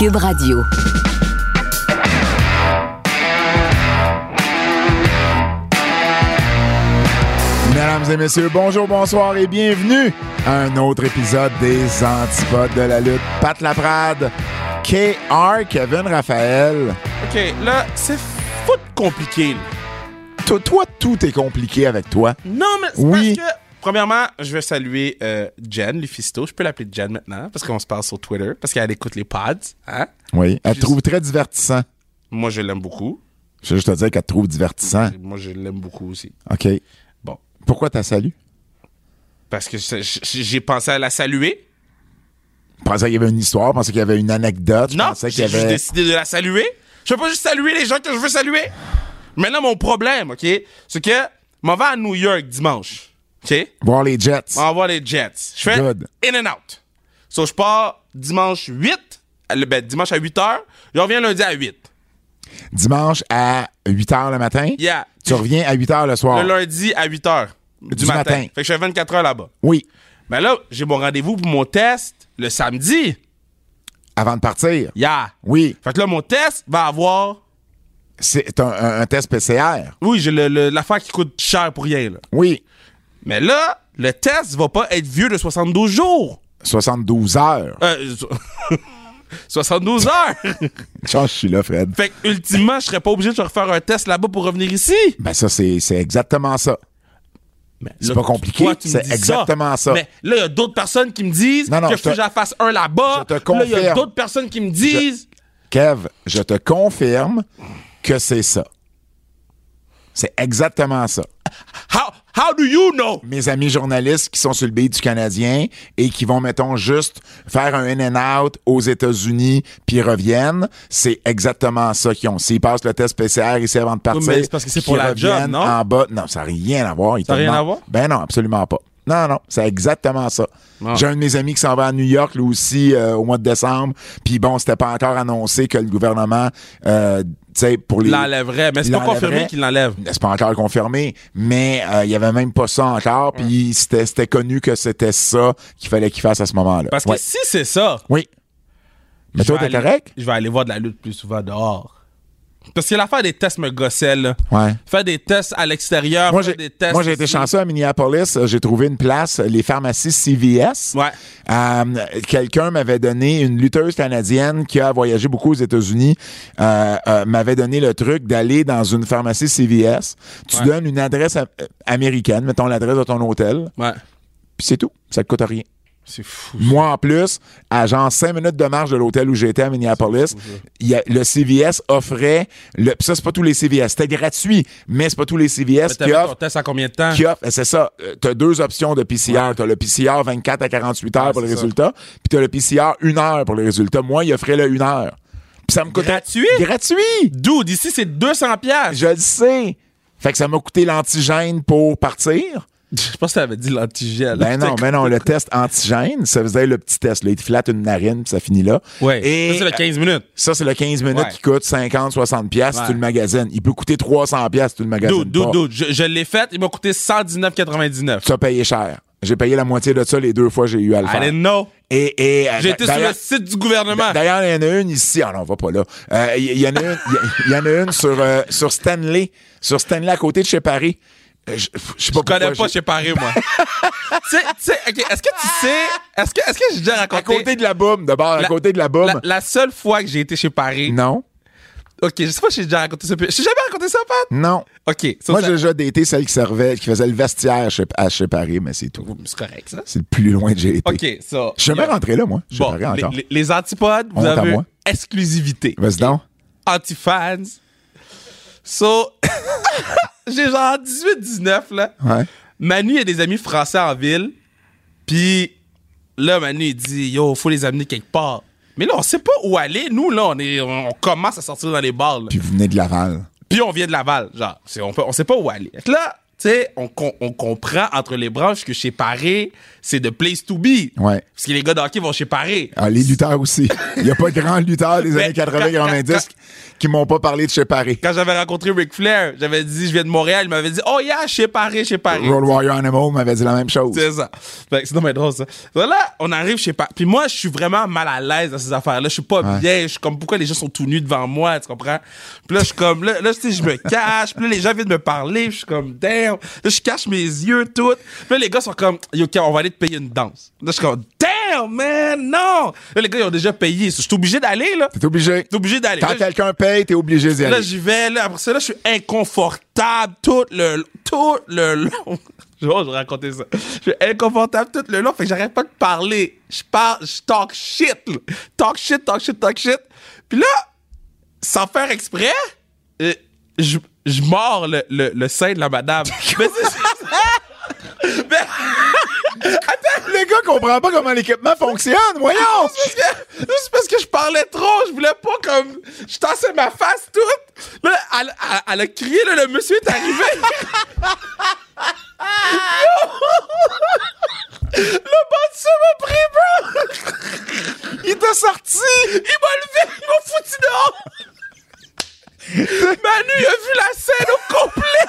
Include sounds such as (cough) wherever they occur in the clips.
Cube Radio. Mesdames et messieurs, bonjour, bonsoir et bienvenue à un autre épisode des Antipodes de la lutte. Pat Laprade, KR, Kevin Raphaël. OK, là, c'est foot compliqué. là. Toi, toi, tout est compliqué avec toi. Non, mais c'est Oui. parce que... Premièrement, je vais saluer euh, Jen Lufisto. Je peux l'appeler Jen maintenant parce qu'on se parle sur Twitter, parce qu'elle écoute les pods. Hein? Oui. Elle Juste- trouve très divertissant. Moi, je l'aime beaucoup. Je veux juste te dire qu'elle trouve divertissant. Moi, je l'aime beaucoup aussi. OK. Bon. Pourquoi t'as salué? Parce que j'ai pensé à la saluer. Je pensais qu'il y avait une histoire, je pensais qu'il y avait une anecdote. Je Non, pensais qu'il j'ai avait... décidé de la saluer. Je veux pas juste saluer les gens que je veux saluer. Maintenant, mon problème, OK, c'est que m'en vais à New York dimanche. OK? Voir les Jets. On va voir les Jets. Je fais Good. in and out. So, je pars dimanche 8, euh, ben, dimanche à 8 h. Je reviens lundi à 8. Dimanche à 8 h le matin? Yeah. Tu reviens à 8 h le soir? Le lundi à 8 h du, Du matin. matin. Fait que je fais 24 heures là-bas. Oui. Mais là, j'ai mon rendez-vous pour mon test le samedi. Avant de partir? Yeah. Oui. Fait que là, mon test va avoir. C'est un, un- un test PCR. Oui, j'ai l'affaire qui coûte cher pour rien, là. Oui. Mais là, le test va pas être vieux de 72 jours. 72 heures. Euh, (laughs) so- 72 heures. (laughs) Chance, je suis là, Fred. fait que, ultimement, je serais pas obligé de refaire un test là-bas pour revenir ici. Ben ça, c'est exactement ça. C'est pas compliqué, c'est exactement ça. Mais là, il y a d'autres personnes qui me disent Non, non, que je te- j'en fasse un là-bas. je te Là, il y a d'autres personnes qui me disent. Kev, je te confirme que c'est ça. C'est exactement ça. How, how do you know? Mes amis journalistes qui sont sur le beat du Canadien et qui vont, mettons, juste faire un in and out aux États-Unis puis reviennent, c'est exactement ça qu'ils ont. S'ils passent le test PCR ici avant de partir, mais c'est parce que c'est pour la job, reviennent non? En bas, non, ça n'a rien à voir. Ça a te rien à voir? Ben non, absolument pas. Non, non, c'est exactement ça. Ah. J'ai un de mes amis qui s'en va à New York, lui aussi, euh, au mois de décembre. Puis bon, c'était pas encore annoncé que le gouvernement, euh, sais, pour Il les... l'enlèverait, mais c'est pas confirmé qu'il l'enlève. C'est pas encore confirmé, mais euh, il y avait même pas ça encore. Puis c'était c'était connu que c'était ça qu'il fallait qu'il fasse à ce moment-là. Parce Ouais. que si c'est ça, Oui. Mais toi, t'es correct? Je vais aller voir de la lutte plus souvent dehors. Parce que l'affaire des tests me gossait, là. Ouais. Faire des tests à l'extérieur, Moi, faire des tests. moi, j'ai été chanceux à Minneapolis. Euh, J'ai trouvé une place, les pharmacies CVS. Ouais. Euh, Quelqu'un m'avait donné, une lutteuse canadienne qui a voyagé beaucoup aux États-Unis, euh, euh, m'avait donné le truc d'aller dans une pharmacie CVS. Tu Ouais. donnes une adresse américaine, mettons l'adresse de ton hôtel, Ouais. puis c'est tout. Ça te coûte rien. C'est fou. Moi, en plus, à genre 5 minutes de marche de l'hôtel où j'étais à Minneapolis, y a- le CVS offrait, le, pis ça, c'est pas tous les CVS. C'était gratuit, mais c'est pas tous les CVS qui offrent. test en combien de temps? Qui offrent c'est ça. Tu as deux options de PCR. Tu as le PCR 24 à 48 heures Ouais, pour le résultat, puis tu as le PCR 1 heure pour le résultat. Moi, il offrait le 1 heure. Puis ça me coûtait. Gratuit? Gratuit! Dude, ici, c'est 200 pièces. Je le sais. Fait que ça m'a coûté l'antigène pour partir. Je pense que t'avais dit l'antigène. Ben non, ben non, le (laughs) test antigène, ça faisait le petit test. Là, il te flatte une narine, puis ça finit là. Et Ça, c'est le 15 minutes. ça, c'est le 15 minutes Ouais. qui coûte 50, 60 pièces Ouais. tu le magasines. Il peut coûter 300 pièces tu le magasines Dude, dude. Je, je l'ai fait, il m'a coûté 119,99. Tu as payé cher. J'ai payé la moitié de ça les deux fois que j'ai eu à le I faire. didn't know. Et, et, euh, J'ai été sur le site du gouvernement. D'ailleurs, il y en a une ici. Ah non, on va pas là. Euh, Il y, y en a une, il y- il y en a une sur, euh, sur Stanley. Sur Stanley à côté de chez Paris. Euh, Je, je pas Je connais pas chez Paris, moi. (laughs) tu sais, est-ce que tu sais, est-ce que, est-ce que j'ai déjà À raconté? côté de la boum, d'abord, à côté de la boum. La, la seule fois que j'ai été chez Paris. Non, Ok, je sais pas si j'ai déjà raconté ça. J'ai jamais raconté ça, Pat? non. Ok, Moi, j'ai déjà daté celle qui servait, qui faisait le vestiaire chez, à chez Paris, mais c'est tout. C'est correct, ça. C'est le plus loin que j'ai été. Ok, ça. Je suis jamais rentré là, moi. Bon, les, encore. les- les antipodes, vous à avez exclusivité. Vas-y donc. Anti-fans. So, (laughs) j'ai genre 18-19, là. Ouais. Manu, il y a des amis français en ville. Puis là, Manu, il dit Yo, faut les amener quelque part. Mais là, on sait pas où aller. Nous, là, on, est, on commence à sortir dans les bars. là. Puis vous venez de Laval. Puis on vient de Laval, genre. On, peut, on sait pas où aller. Fait que Là, tu sais, on, on comprend entre les branches que chez Paré, c'est the place to be. Ouais. Parce que les gars d'hockey vont chez Paré. Ah, les lutteurs aussi. (laughs) Il n'y a pas de grands lutteurs des années 80 quand- 90 quand- qui m'ont pas parlé de chez Paris. Quand j'avais rencontré Ric Flair, j'avais dit, je viens de Montréal, il m'avait dit, oh yeah, chez Paré, chez Paré. Road Warrior Animal m'avait dit la même chose. C'est ça. Fait que c'est dommage drôle, ça. Là, on arrive chez pas. Puis moi, je suis vraiment mal à l'aise dans ces affaires-là. Je suis pas Ouais. bien. Je suis comme, pourquoi les gens sont tout nus devant moi, tu comprends? Puis là, je suis comme, là, là tu sais, je me cache. Puis là, les gens viennent me parler. Puis je suis comme, damn. Là, je cache mes yeux, tout. Puis là, les gars sont comme, yo, OK, on va aller te payer une danse. Là, je suis comme, damn, man, non. Là, les gars, ils ont déjà payé. Je suis obligé d'aller, là. T'es obligé. T'es obligé d'aller. Quand Là, quelqu'un paye, t'es obligé d'y Là, aller. j'y vais. Là, après ça, là, je suis inconfortable tout le, tout le long. Je vais (laughs) je vais raconter ça. Je suis inconfortable tout le long. Fait que j'arrête pas de parler. Je parle, je talk shit. là. Talk shit, talk shit, talk shit. Puis là, sans faire exprès, euh, je, je mords le, le, le sein de la madame. (laughs) Mais c'est... (laughs) Mais- Le gars comprend pas comment l'équipement fonctionne, voyons! parce Juste parce que je parlais trop, je voulais pas comme. Je tassais ma face toute. Là, elle, elle- elle a crié, là, le monsieur est arrivé. le bâtiment m'a pris, bro! Il t'a sorti! Il m'a levé, il m'a foutu dehors! (laughs) Manu, il a vu la scène au complet!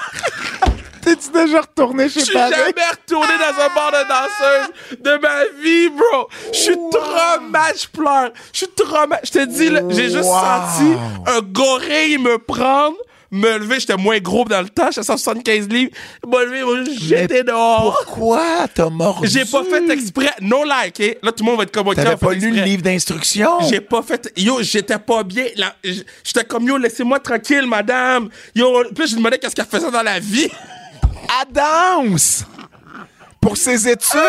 T'es-tu déjà retourné chez Je suis Paris? jamais retourné dans un bar de danseuse de ma vie, bro. Je suis trop mal, je pleure. Je suis trop mal. Je te dis, là, j'ai juste Wow. senti un gorille me prendre, me lever. J'étais moins gros dans le temps, j'étais 175 livres. M'a juste jeté dehors. Pourquoi t'as mordu? J'ai pas fait exprès. No like, OK? Là, tout le monde va être comme, T'avais pas lu le livre d'instruction? J'ai pas fait. Yo, j'étais pas bien. J'étais comme, yo, laissez-moi tranquille, madame. Yo, puis je lui demandais qu'est-ce qu'elle faisait dans la vie. Adams! Pour ses études!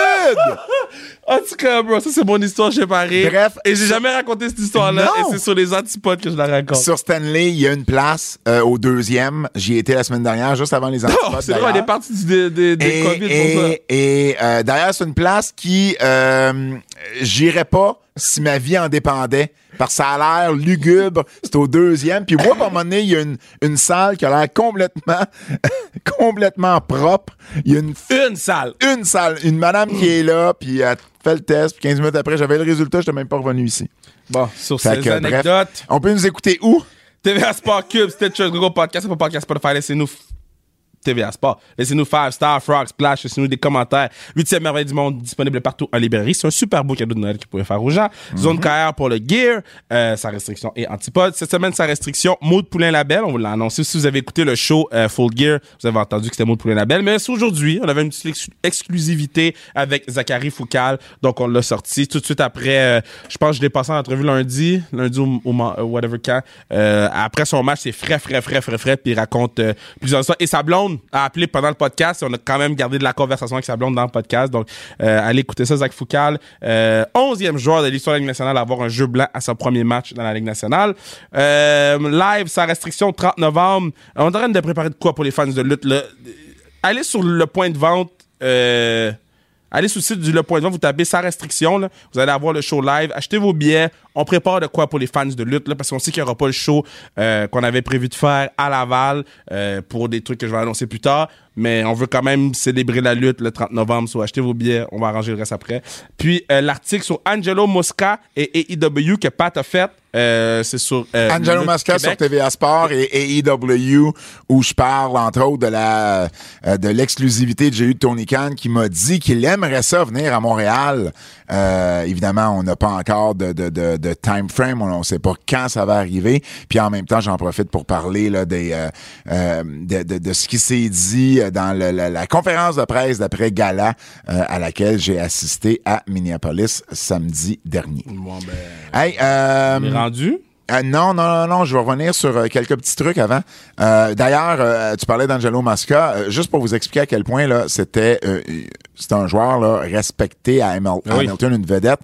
En tout cas, bro, ça c'est mon histoire Paris. Bref. Et j'ai jamais raconté cette histoire-là. Et c'est sur les antipodes que je la raconte. Sur Stanley, il y a une place euh, au deuxième. J'y étais la semaine dernière, juste avant les antipodes. c'est vrai, on est parti du, des, des, des Et, COVID pour ça. et, et, euh, d'ailleurs, c'est une place qui euh, j'irais pas si ma vie en dépendait. Parce que ça a l'air lugubre. C'est au deuxième. Puis moi, à un moment donné, il y a une, une salle qui a l'air complètement, (laughs) complètement propre. Il y a une, Une salle. une salle, une madame qui est là, puis elle fait le test. Puis 15 minutes après, j'avais le résultat, je même pas revenu ici. Bon, sur Fait ces que, bref, anecdotes, on peut nous écouter où? TVA Sport Cube, Stitcher, Google Podcast, Apple Podcast, Spotify, laissez-nous TVA Sport. Laissez-nous 5 Star, Frog, Splash, laissez-nous des commentaires. 8e merveille du monde disponible partout en librairie. C'est un super beau cadeau de Noël que vous pouvez faire aux gens. Zone KR pour le gear, euh, sa restriction et antipode. Cette semaine, sa restriction, Maud Poulain Label. On vous l'a annoncé. Si vous avez écouté le show euh, Full Gear, vous avez entendu que c'était Maud Poulain Label. Mais c'est aujourd'hui. On avait une petite ex- exclusivité avec Zachary Foucal. Donc, on l'a sorti tout de suite après. euh, je pense que je l'ai passé en entrevue lundi, lundi au man- euh, whatever quand. Euh, après son match, c'est frais, frais, frais, frais, frais. Puis il raconte plusieurs histoires. Et sa blonde a appelé pendant le podcast. Et on a quand même gardé de la conversation avec sa blonde dans le podcast. Donc, euh, allez écouter ça, Zach Foucal. Euh, 11e joueur de l'histoire de la Ligue nationale à avoir un jeu blanc à son premier match dans la Ligue nationale. Euh, live, sa restriction 30 novembre. On est en train de préparer de quoi pour les fans de lutte. Allez sur le point de vente. Euh, Allez sur le site du Le Point de Vente, vous tapez sans restriction, là. vous allez avoir le show live. Achetez vos billets. On prépare de quoi pour les fans de lutte, là, parce qu'on sait qu'il n'y aura pas le show euh, qu'on avait prévu de faire à Laval euh, pour des trucs que je vais annoncer plus tard. Mais on veut quand même célébrer la lutte le 30 novembre. Soit achetez vos billets, on va arranger le reste après. Puis euh, l'article sur Angelo Mosca et AEW que Pat a fait, euh, c'est sur euh, Angelo Masca sur. TVA Sport et AEW où je parle entre autres de la euh, de l'exclusivité que j'ai eue de Tony Khan qui m'a dit qu'il aimerait ça venir à Montréal. Euh, évidemment, on n'a pas encore de, de, de, de time frame, on ne sait pas quand ça va arriver. Puis en même temps, j'en profite pour parler là, des, euh, euh, de, de, de ce qui s'est dit dans le- la, la conférence de presse d'après Gala euh, à laquelle j'ai assisté à Minneapolis samedi dernier. Bon, ben, Hey, euh, rendu. euh, non, non, non, non, je vais revenir sur euh, quelques petits trucs avant. Euh, D'ailleurs, tu parlais d'Angelo Masca. Juste pour vous expliquer à quel point là, c'était un joueur là, respecté à Ah oui. Hamilton, une vedette.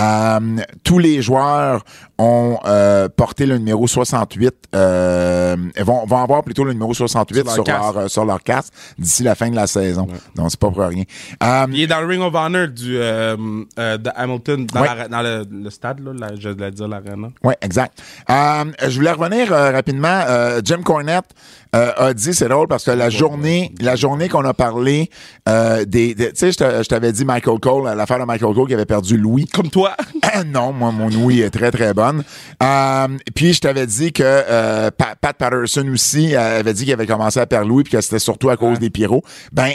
Euh, tous les joueurs ont euh, porté le numéro 68, euh, vont, vont avoir plutôt le numéro 68 Sur leur sur, casque. leur, sur leur casque d'ici la fin de la saison. Donc, c'est pas pour rien. Il est dans le Ring of Honor du, de Hamilton, dans, Ouais. la- dans le, le stade, là, la- je voulais dire l'arena. Oui, exact. Je voulais revenir rapidement. Jim Cornette euh, a dit, c'est drôle parce que la journée, la journée qu'on a parlé euh, des, des- tu sais, je t'avais dit Michael Cole, l'affaire de Michael Cole qui avait perdu Louis. Comme toi. (laughs) non, moi, mon ouïe est très, très bonne. Euh, puis, je t'avais dit que euh, Pa- Pat Patterson aussi euh, avait dit qu'il avait commencé à perdre Louis puis que c'était surtout à cause des pyros. Ben,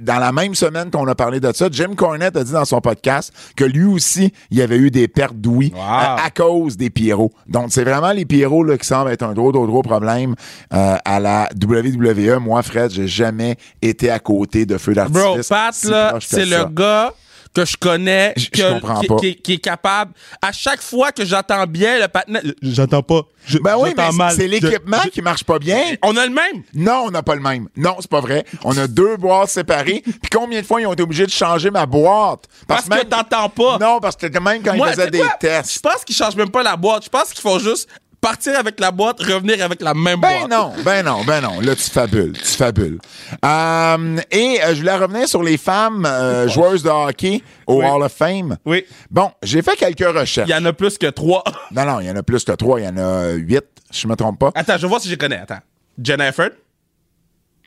dans la même semaine qu'on a parlé de ça, Jim Cornette a dit dans son podcast que lui aussi, il avait eu des pertes d'ouïe Wow. à, cause des pyros. Donc, c'est vraiment les pyros là, qui semblent être un gros, gros, gros problème euh, à la WWE. Moi, Fred, j'ai jamais été à côté de feu d'artifice. Bro, Pat, si là, c'est le gars que je connais, que- je qui, pas. qui- qui est capable. À chaque fois que j'entends bien le patinet, j'entends pas. Je- Ben oui, mais c'est l'équipement qui marche pas bien. On a le même. Non, on n'a pas le même. Non, c'est pas vrai. On a deux boîtes séparées. (laughs) Puis combien de fois ils ont été obligés de changer ma boîte? Parce que même- t'entends pas. Non, parce que même quand Moi, ils faisaient des quoi? Je tests. pense qu'ils changent même pas la boîte. Je pense qu'ils font juste partir avec la boîte, revenir avec la même Ben boîte. non, ben non, ben non. Là, tu fabules, tu fabules. Euh, et euh, je voulais revenir sur les femmes euh, joueuses de hockey au Oui. Hall of Fame. Oui. Bon, j'ai fait quelques recherches. Il y en a plus que trois. (laughs) Non, non, il y en a plus que trois. Il y en a huit, je me trompe pas. Attends, je vais voir si je connais. Attends. Jennifer.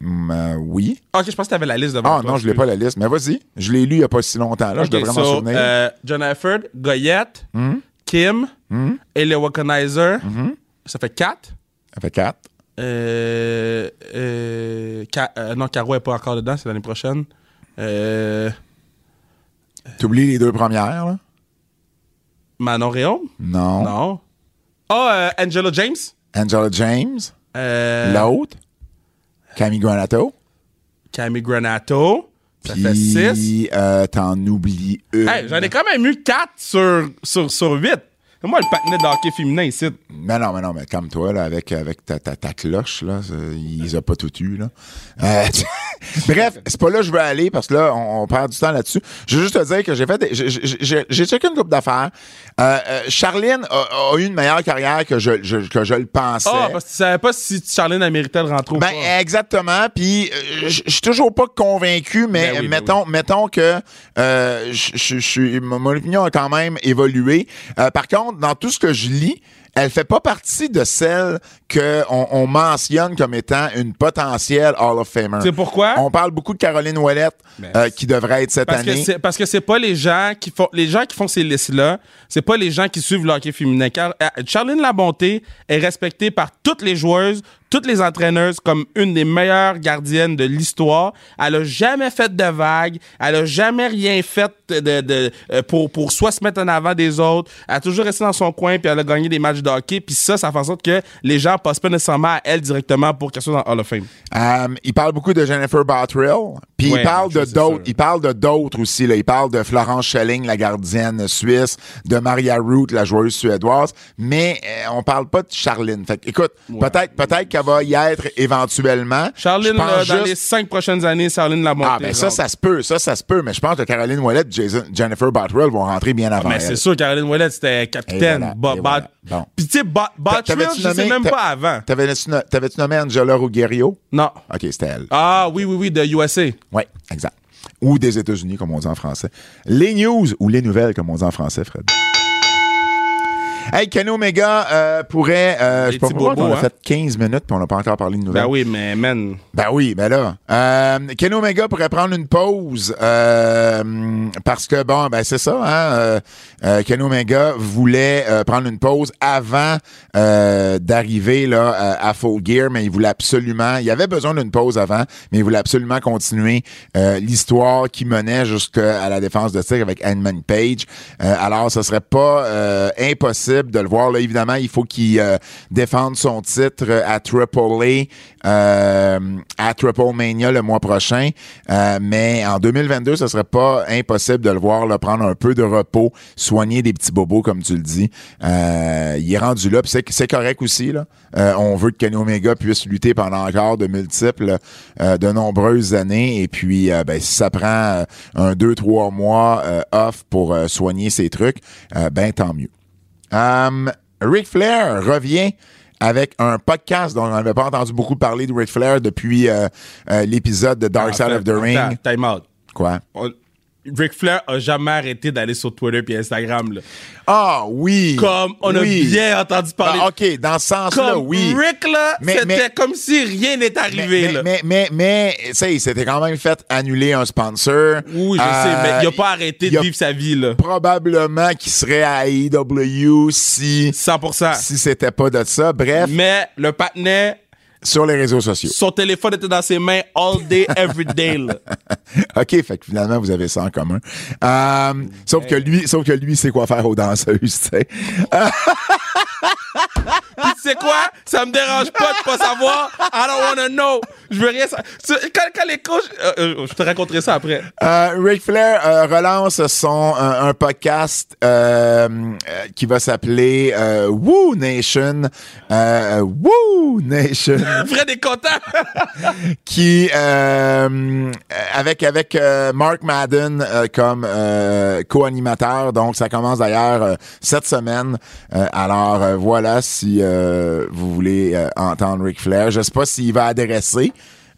Euh, oui. Ok, je pense que t'avais la liste devant Ah toi. non, je l'ai pas la liste. Mais vas-y. Je l'ai lu il y a pas si longtemps. Là, je devrais m'en so, souvenir. euh, John Efford, Goyette, Kim, Ellie Wokonizer. Ça fait quatre. Ça fait quatre. Euh, euh, euh, non, Caro est pas encore dedans, c'est l'année prochaine. T'oublies les deux premières, là? Manon Réaume? Non. Non. Ah, euh, Angela James? Angela James? L'autre? Camille Granato? Camille Granato. Ça fait six. Puis, euh, t'en oublies une. Hey, J'en ai quand même eu quatre sur, sur, sur huit. Moi, le patinet de hockey féminin ici. Mais non, mais non, mais comme toi, là, avec, avec ta, ta, ta cloche, là, ça, il les a pas tout eu, là. Euh, (laughs) Bref, c'est pas là que je veux aller parce que là, on, on perd du temps là-dessus. Je veux juste te dire que j'ai fait des, j'ai- checké une coupe d'affaires. Euh, euh, Charline a, a eu une meilleure carrière que je, je- que je le pensais. Ah, parce que tu savais pas si Charlene a mérité le rentrer Ben, pas. exactement. Puis, euh, je suis toujours pas convaincu, mais Ben oui, ben mettons, mettons que euh, mon mon opinion a quand même évolué. Euh, par contre, dans tout ce que je lis, elle fait pas partie de celles que on, on mentionne comme étant une potentielle Hall of Famer. Sais pourquoi? On parle beaucoup de Caroline Ouellette, Ben, euh, qui devrait être cette Parce que année. c'est parce que c'est pas les gens qui font les gens qui font ces listes là, c'est pas les gens qui suivent le hockey féminin. Car euh, Charlene Labonté est respectée par toutes les joueuses, toutes les entraîneuses comme une des meilleures gardiennes de l'histoire. Elle a jamais fait de vagues, elle a jamais rien fait de, de euh, pour pour soit se mettre en avant des autres. Elle a toujours resté dans son coin puis elle a gagné des matchs de hockey puis ça ça fait en sorte que les gens passent pas nécessairement à elle directement pour qu'elle soit dans Hall of Fame. Euh, il parle beaucoup de Jennifer Bottrill, puis Ouais, il parle de d'autres, il parle de d'autres aussi là, il parle de Florence Schelling, la gardienne suisse, de Maria Root, la joueuse suédoise, mais euh, on parle pas de Charline. Fait que, écoute, peut-être peut-être qu'elle va y être éventuellement. Charline là, dans les cinq prochaines années, Charline Labonté. Ah ben ça ça se peut, ça ça se peut, mais je pense que Caroline Ouellet, Jason, Jennifer Bottrill vont rentrer bien avant Mais elle. c'est sûr, Caroline Ouellet, c'était capitaine. Voilà. Bon. Puis tu sais, T'avais-tu je sais nommé- même t'a- pas avant. T'avais-tu no- t'avais-tu nommé Angela Ruggiero? Non. OK, c'était elle. Ah oui, oui, oui, de USA. Oui, exact. Ou des États-Unis, comme on dit en français. Les news ou les nouvelles, comme on dit en français, Fred? Hey, Kenny Omega euh, pourrait. Euh, je sais pas pourquoi on a hein? fait 15 minutes puis on n'a pas encore parlé de nouvelles. Ben oui, mais man. Ben oui, ben là. Euh, Kenny Omega pourrait prendre une pause euh, parce que, bon, ben c'est ça, hein. Euh, Kenny Omega voulait prendre une pause avant d'arriver là à, Full Gear, mais il voulait absolument, il avait besoin d'une pause avant, mais il voulait absolument continuer l'histoire qui menait jusqu'à la défense de tir avec Edmund Page. Alors, ce serait pas impossible de le voir. Là, évidemment, il faut qu'il euh, défende son titre euh, à Triple A, euh, à Triple Mania le mois prochain. Mais en 2022, ce serait pas impossible de le voir prendre un peu de repos, soigner des petits bobos, comme tu le dis. Il est rendu là, c'est, correct aussi. On veut que Kenny Omega puisse lutter pendant encore de multiples, de nombreuses années. Et puis, ben, si ça prend un, deux, trois mois off pour soigner ses trucs, ben tant mieux. Um, Ric Flair revient avec un podcast dont on n'avait pas entendu beaucoup parler de Ric Flair depuis euh, euh, l'épisode de Dark Side of the Ring. Time out. Quoi? On- Ric Flair a jamais arrêté d'aller sur Twitter et Instagram. Là. Ah oui! Comme on Oui. a bien entendu parler. Ah, OK, dans ce sens-là, comme oui. Rick, là, Mais- c'était comme si rien n'était Mais, arrivé. mais, là. mais, mais, mais, sais, il s'était quand même fait annuler un sponsor. oui, je Euh, sais, mais il a pas arrêté il de vivre sa vie. là. Probablement qu'il serait à AEW si, 100%. si c'était pas de ça. Bref, Mais le patinet, sur les réseaux sociaux. son téléphone était dans ses mains all day, every day. là. (laughs) OK, fait que finalement, vous avez ça en commun. Euh, sauf que lui, sauf que lui, c'est quoi faire aux danseuses, tu sais? (laughs) Puis tu sais quoi? Ça me dérange pas de pas savoir. I don't wanna know. Je veux rien savoir. Quand, quand les coachs... euh, euh, je te raconterai ça après. Euh, Ric Flair euh, relance son un, un podcast qui va s'appeler Woo Nation. Woo Nation. (laughs) Fred est content. (laughs) qui avec avec Mark Madden comme co-animateur. Donc ça commence d'ailleurs cette semaine. Alors voilà si euh, vous voulez euh, entendre Ric Flair. Je sais pas s'il va adresser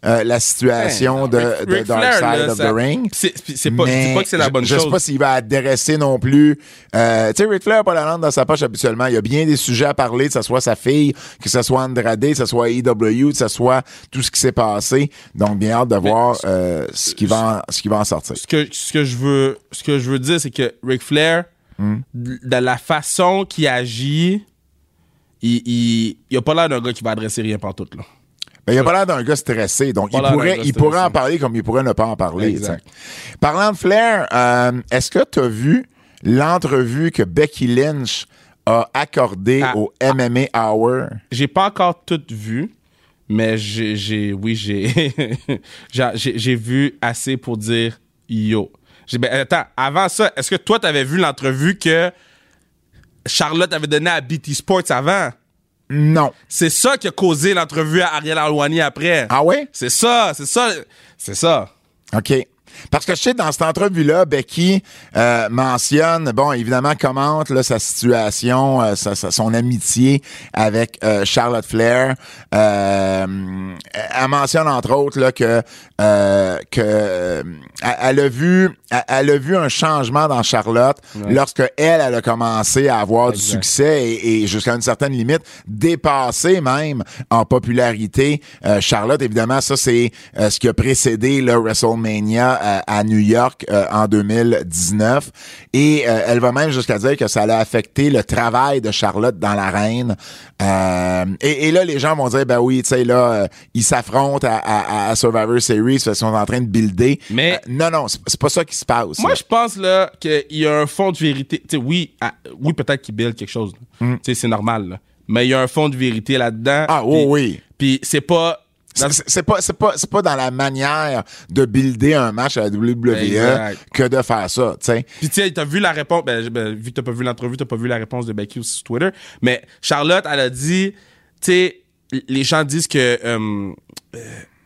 euh, la situation de, Ric- de Dark Flair, Side là, of ça- the Ring. C'est pas, je pas que c'est la je- bonne je, chose. sais pas s'il va adresser non plus. Euh, tu sais, Ric Flair a pas la langue dans sa poche habituellement. Il y a bien des sujets à parler, que ce soit sa fille, que ce soit Andrade, que ce soit EW, que ce soit tout ce qui s'est passé. Donc, bien hâte de voir euh, ce qui va en, ce qui va en sortir. ce que, ce que je veux ce que je veux dire c'est que Ric Flair Hmm. de de la façon qu'il agit il, il, il a pas l'air d'un gars qui va adresser rien partout là. Ben, il a pas l'air d'un gars stressé, donc il pourrait, il pourrait en parler comme il pourrait ne pas en parler. Exact. Parlant de Flair, euh, est-ce que tu as vu l'entrevue que Becky Lynch a accordée Ah. au MMA Hour? J'ai pas encore tout vu mais j'ai oui (laughs) j'ai j'ai vu assez pour dire yo. Ben, attends, avant ça, est-ce que toi t'avais vu l'entrevue que Charlotte avait donnée à BT Sports avant Non. C'est ça qui a causé l'entrevue à Ariel Alwani après. Ah ouais? C'est ça, c'est ça, c'est ça. OK. Parce que je sais, dans cette entrevue-là, Becky euh, mentionne, bon, évidemment, commente là, sa situation, euh, sa- sa- son amitié avec euh, Charlotte Flair. Euh, elle mentionne, entre autres, là, que, euh, que euh, elle- a vu elle- a vu un changement dans Charlotte lorsque elle, elle a commencé à avoir du succès et, et jusqu'à une certaine limite, dépasser même en popularité euh, Charlotte. Évidemment, ça, c'est euh, ce qui a précédé le WrestleMania euh, à New York euh, en 2019. Et euh, elle va même jusqu'à dire que ça a affecté le travail de Charlotte dans l'arène. Euh, et, et là, les gens vont dire, ben oui, tu sais, là, ils s'affrontent à, à- à Survivor Series, parce qu'ils sont en train de builder. Mais- non, non, c'est pas ça qui se passe. Moi, là. je pense là qu'il y a un fond de vérité. Tu sais, oui, oui, peut-être qu'il build quelque chose. Tu sais, c'est normal. là. Mais il y a un fond de vérité là-dedans. Mm. Ah, oui, oui. Puis c'est pas. C'est pas, pas, pas dans la manière de builder un match à la WWE Exact. que de faire ça, tu sais. Puis tu sais, t'as vu la réponse, ben, ben, vu que t'as pas vu l'entrevue, t'as pas vu la réponse de Becky aussi sur Twitter, mais Charlotte, elle a dit, tu sais, les gens disent que euh, euh,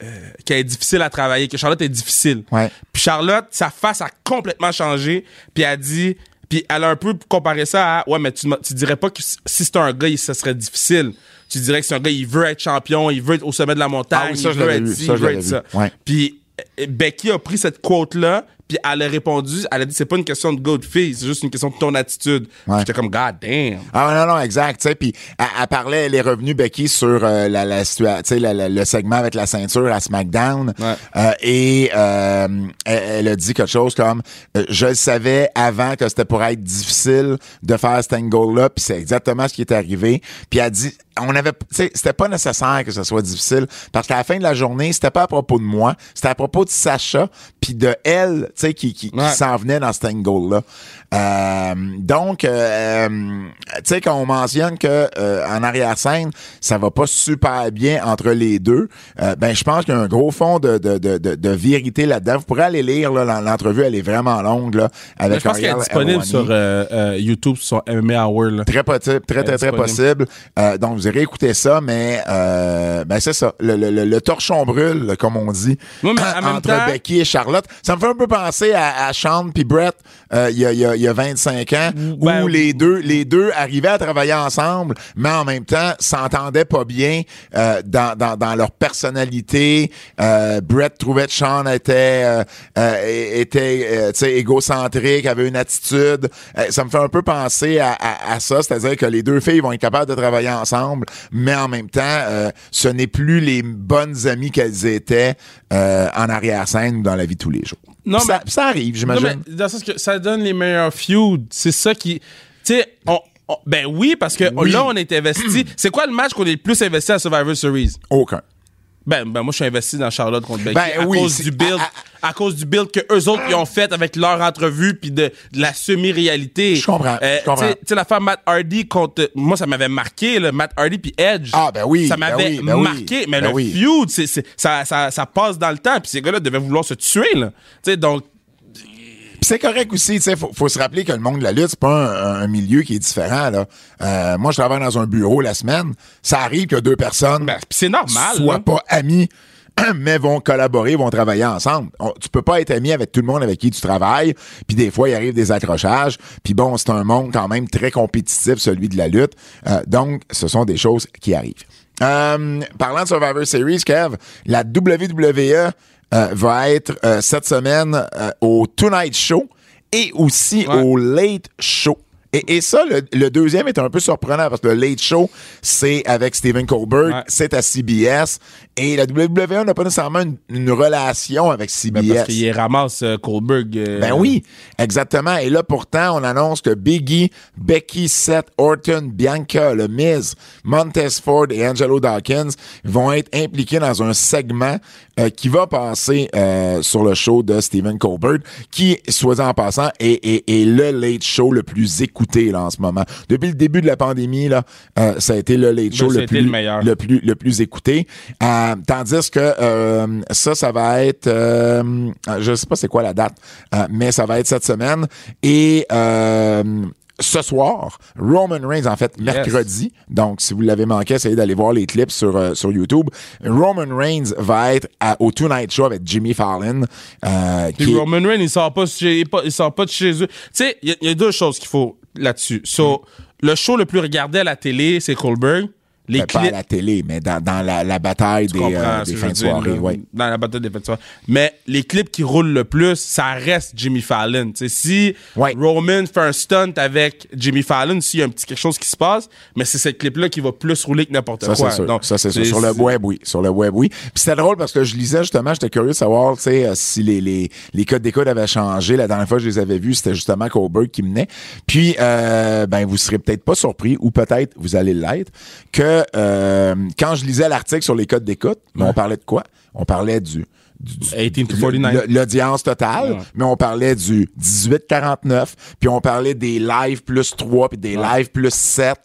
euh, qu'elle est difficile à travailler, que Charlotte est difficile. Ouais. Puis Charlotte, sa face a complètement changé, puis elle dit, puis elle a un peu comparé ça à, ouais, mais tu, tu dirais pas que si c'était un gars, ça serait difficile. Tu dirais que c'est un gars, il veut être champion, il veut être au sommet de la montagne, Ah oui, ça, il veut être ci, Ça, il veut être ça. Puis euh, Becky a pris cette quote-là, puis elle a répondu, elle a dit c'est pas une question de good fille, c'est juste une question de ton attitude. Ouais. J'étais comme God damn. Ah non, non, exact. Tu sais, puis elle, elle parlait, elle est revenue, Becky, sur euh, la, la, situa- tu sais, la- la- le segment avec la ceinture à SmackDown. Ouais. Euh, et euh, elle, elle a dit quelque chose comme euh, Je le savais avant que c'était pour être difficile de faire cet angle-là, puis c'est exactement ce qui est arrivé. Puis elle a dit on avait, tu sais, c'était pas nécessaire que ce soit difficile parce qu'à la fin de la journée, c'était pas à propos de moi, c'était à propos de Sacha puis de elle, tu sais, qui, qui, qui Ouais. s'en venait dans cet angle-là. Euh, donc, euh, tu sais, quand on mentionne que euh, en arrière-scène, ça va pas super bien entre les deux, euh, ben je pense qu'il y a un gros fond de, de, de, de, vérité là-dedans. Vous pourrez aller lire, l'entrevue, elle est vraiment longue, là, avec je pense qu'elle est disponible sur euh, euh, YouTube, sur MMA Hour. Là. Très possible, très, très, très possible. Euh, donc, vous irez écouter ça, mais euh, ben c'est ça. Le, le, le, le torchon brûle, comme on dit, Oui, mais en (coughs) entre temps- Becky et Charlotte. Ça me fait un peu penser à, à Sean puis Brett euh, il y, a, il y, a, il y a 25 ans, Ben, où les deux, les deux arrivaient à travailler ensemble, mais en même temps s'entendaient pas bien euh, dans, dans, dans leur personnalité. Euh, Brett trouvait que Sean était euh, euh, était euh, tu sais égocentrique, avait une attitude. Ça me fait un peu penser à, à, à ça, c'est-à-dire que les deux filles vont être capables de travailler ensemble, mais en même temps, euh, ce n'est plus les bonnes amies qu'elles étaient euh, en arrière-scène ou dans la vie de tous les jours. Non, ça, mais- ça arrive, j'imagine. dans le sens que ça donne les meilleurs feuds. C'est ça qui. Tu sais, on, on- ben oui, parce que Oui. là, on est investi. C'est quoi le match qu'on est le plus investi à Survivor Series? Aucun. Ben, ben moi, je suis investi dans Charlotte contre Becky Ben à oui, cause du build, à, cause du build que eux autres ils ont fait avec leur entrevue puis de, de la semi-réalité. Je comprends, comprends. Tu sais- l'affaire Matt Hardy contre, moi ça m'avait marqué, le Matt Hardy puis Edge. Ah, ben oui, Ça ben m'avait ben oui, marqué, mais ben le oui. feud, c'est, c'est- ça, ça, ça passe dans le temps puis ces gars-là devaient vouloir se tuer là. Tu sais, donc c'est correct aussi, tu sais, faut, faut se rappeler que le monde de la lutte, c'est pas un, un milieu qui est différent, là. Euh, moi, je travaille dans un bureau la semaine. Ça arrive que deux personnes ben, c'est normal. soient pas amis, (clears throat) mais vont collaborer, vont travailler ensemble. On- tu peux pas être ami avec tout le monde avec qui tu travailles, puis des fois, il arrive des accrochages. Puis bon, c'est un monde quand même très compétitif, celui de la lutte. Euh, donc, ce sont des choses qui arrivent. Euh, parlant de Survivor Series, Kev, la WWE euh, va être euh, cette semaine euh, au Tonight Show et aussi Ouais. au Late Show. Et, et ça, le, le deuxième est un peu surprenant parce que le Late Show, c'est avec Stephen Colbert, Ouais. c'est à CBS. Et la WWE n'a pas nécessairement une, une relation avec Ben, CBS. parce qu'il ramasse euh, Goldberg. euh, Ben oui, exactement. Et là, pourtant, on annonce que Biggie, Becky, Seth, Orton, Bianca, Le Miz, Montez Ford et Angelo Dawkins vont être impliqués dans un segment euh, qui va passer euh, sur le show de Stephen Colbert, qui, soit en passant, est, est- est le late show le plus écouté là, en ce moment. Depuis le début de la pandémie, là, euh, ça a été le late show Ben, a le plus, le plus le plus écouté. Euh, tandis que euh, ça, ça va être, je sais pas c'est quoi la date, mais ça va être cette semaine. Et ce soir, Roman Reigns, en fait, mercredi. Donc, si vous l'avez manqué, essayez d'aller voir les clips sur, euh, sur YouTube. Roman Reigns va être à- au Tonight Show avec Jimmy Fallon. euh, Puis qui est- Roman Reigns, il sort pas, chez- il sort pas de chez eux. Tu sais, il y, a- il y a deux choses qu'il faut là-dessus. So, le show le plus regardé à la télé, c'est Goldberg. Les ben, pas à clips. la télé, mais dans, dans la, la bataille des, euh, des fins de dire, soirée. ouais. Dans la bataille des fins de soirée. Mais les clips qui roulent le plus, ça reste Jimmy Fallon. Si Ouais. Roman fait un stunt avec Jimmy Fallon, s'il y a un petit quelque chose qui se passe, mais c'est ce clip-là qui va plus rouler que n'importe quoi. sûr. Donc, ça, c'est sûr. Sur le web, oui. Sur le web, oui. Puis c'était drôle parce que je lisais justement, j'étais curieux de savoir, euh, si les, les, les codes d'écoute avaient changé. La dernière fois que je les avais vus, c'était justement Colbert qui menait. Puis, euh, ben, vous serez peut-être pas surpris, ou peut-être vous allez l'être, que euh, quand je lisais l'article sur les codes d'écoute, on parlait de quoi? On parlait du... du- du- 18 to 49. le- L'audience totale, Ouais. mais on parlait du 18-49, puis on parlait des lives plus 3, puis des lives plus 7.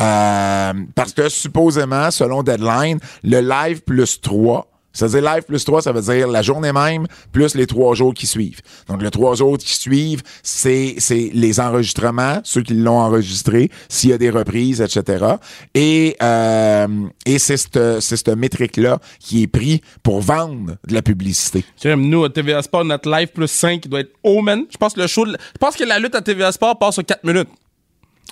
Euh, parce que supposément, selon Deadline, le live plus 3, c'est-à-dire live plus 3, ça veut dire la journée même plus les trois jours qui suivent. Donc, les trois jours qui suivent, c'est c'est les enregistrements, ceux qui l'ont enregistré, s'il y a des reprises, etc. Et, euh, et c'est cette, c'est métrique-là qui est pris pour vendre de la publicité. Nous, à TVA Sport, notre live plus 5 doit être Omen. Je pense que le show, je pense que la lutte à TVA Sport passe sur 4 minutes.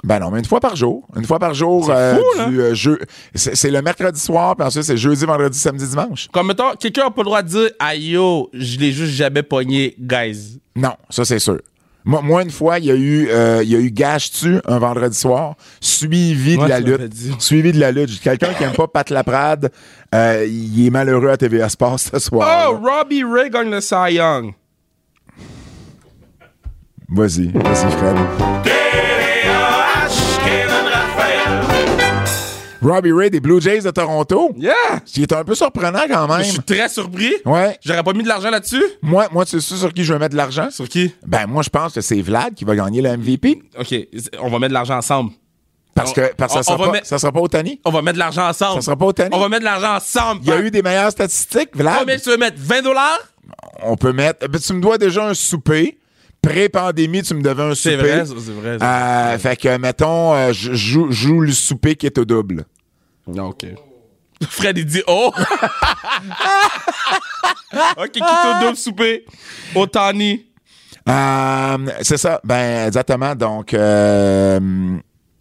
Ben non, mais une fois par jour. Une fois par jour C'est euh, fou, là. du euh, jeu. C'est le mercredi soir, puis ensuite c'est jeudi, vendredi, samedi, dimanche. Comme mettons, quelqu'un a pas le droit de dire, aïe yo, je l'ai juste jamais pogné, guys. Non, ça c'est sûr. Moi, moi, une fois, il y a eu, euh, il y a eu Gage-tu un vendredi soir, suivi de la lutte. Suivi de la lutte. Quelqu'un qui aime pas Pat Laprade, euh, il est malheureux à TVA Sport ce soir. Oh, Robbie Ray gagne le Cy Young. Vas-y, vas-y, Fred. Robbie Ray des Blue Jays de Toronto. Yeah! Ce qui est un peu surprenant quand même. Je suis très surpris. Ouais. J'aurais pas mis de l'argent là-dessus. Moi, moi, tu sais sur qui je vais mettre de l'argent? Sur qui? Ben, moi, je pense que c'est Vlad qui va gagner le MVP. OK, on va mettre de l'argent ensemble. Parce que, parce que on- ça, sera pas, mettre- ça sera pas Otani. On va mettre de l'argent ensemble. Ça sera pas Otani. On va mettre de l'argent ensemble. Il y a Pat. eu des meilleures statistiques, Vlad. Combien tu veux mettre? 20 dollars? On peut mettre. ben, tu me dois déjà un souper. Pré-pandémie, tu me devais un C'est souper. vrai, c'est vrai. Euh, fait que, mettons, euh, je joue, joue le souper qui est au double. Non, OK. (laughs) Fred, il dit oh! (laughs) OK, quitte au double souper? Otani. Euh, c'est ça. Ben, exactement. Donc, euh,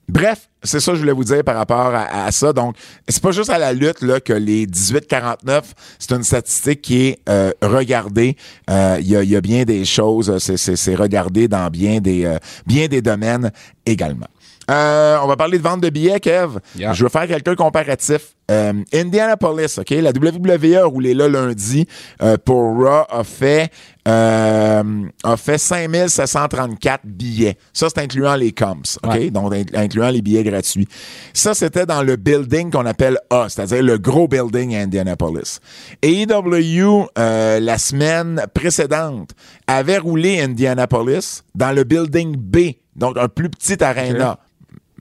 bref, c'est ça que je voulais vous dire par rapport à, à ça. Donc, c'est pas juste à la lutte là, que les 18-49, c'est une statistique qui est euh, regardée. Euh, Il y, a, il y a bien des choses, c'est, c'est, c'est regardé dans bien des, euh, bien des domaines également. Euh, on va parler de vente de billets, Kev. Yeah. Je veux faire quelques comparatifs. Euh, Indianapolis, OK? La WWE a roulé là lundi euh, pour Raw a fait, euh, a fait 5734 billets. Ça, c'est incluant les comps, OK? Ouais. Donc, in- incluant les billets gratuits. Ça, c'était dans le building qu'on appelle A, c'est-à-dire le gros building à Indianapolis. AEW, euh, la semaine précédente, avait roulé Indianapolis dans le building B, donc un plus petit aréna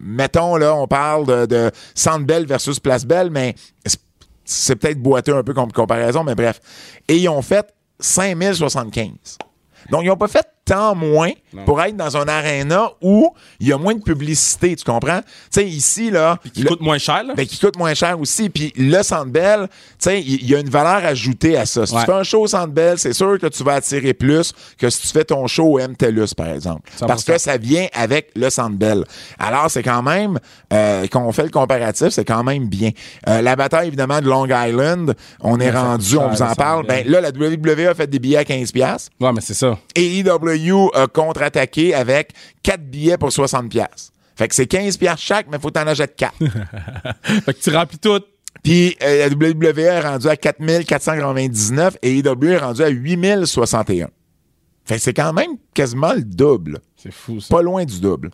mettons, là, on parle de, de Centre versus Place Belle, mais c'est- c'est peut-être boiteux un peu comme comparaison, mais bref. Et ils ont fait 5075. Donc, ils n'ont pas fait tant moins pour être dans un aréna où il y a moins de publicité, tu comprends? Tu sais, ici, là... Qui le- coûte moins cher, là? ben, qui coûte moins cher aussi. Puis le Centre Bell, tu sais, il y, a une valeur ajoutée à ça. Si Ouais. tu fais un show au Centre Bell, c'est sûr que tu vas attirer plus que si tu fais ton show au MTELUS, par exemple. 100%. Parce que ça vient avec le Centre Bell. Alors, c'est quand même, euh, quand on fait le comparatif, c'est quand même bien. Euh, la bataille, évidemment, de Long Island, on est rendu, on vous en le parle. Ben, là, la WWE a fait des billets à 15$. piastres. Ouais, mais c'est ça. Et A contre-attaqué avec 4 billets pour 60$. piastres. Fait que c'est 15$ piastres chaque, mais faut t'en achètes (laughs) 4. Fait que tu remplis tout. Puis euh, la WWE est rendue à 4499 et EW est rendu à 8061. Fait que c'est quand même quasiment le double. C'est fou, ça. Pas loin du double.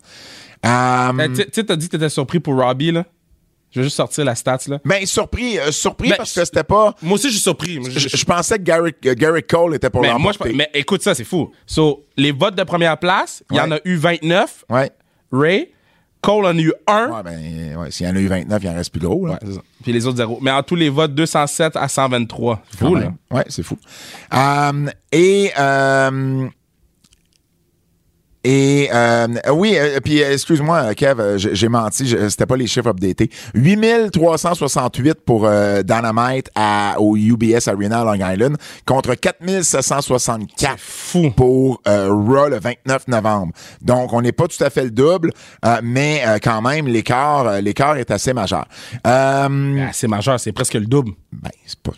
Euh, Tu tu sais, t'as dit que t'étais surpris pour Robbie, là? Je vais juste sortir la stats, là. ben, surpris, euh, surpris Ben, parce que c'était pas. Moi aussi, je suis surpris. Je- Je, je pensais que euh, Garrett Cole était pour mais, moi, je, mais écoute ça, c'est fou. So, les votes de première place, il y en a eu 29. Ouais. Ray. Cole en a eu un. Ouais, ben, ouais, s'il y en a eu 29, il en reste plus gros. Là. Ouais, c'est ça. Puis les autres, zéro. Mais en tous les votes, 207 à 123. C'est fou, là. Ouais, c'est fou. Euh, et euh, et euh, oui, euh, puis euh, excuse-moi, Kev, euh, j'ai menti, je- c'était pas les chiffres updatés. 8368 pour euh, Dynamite à, au UBS Arena à Long Island contre 4764 fou. pour euh, Raw le 29 novembre. Donc, on n'est pas tout à fait le double, euh, mais euh, quand même, l'écart l'écart est assez majeur. Euh, Ah, c'est majeur, c'est presque le double. ben, c'est pas...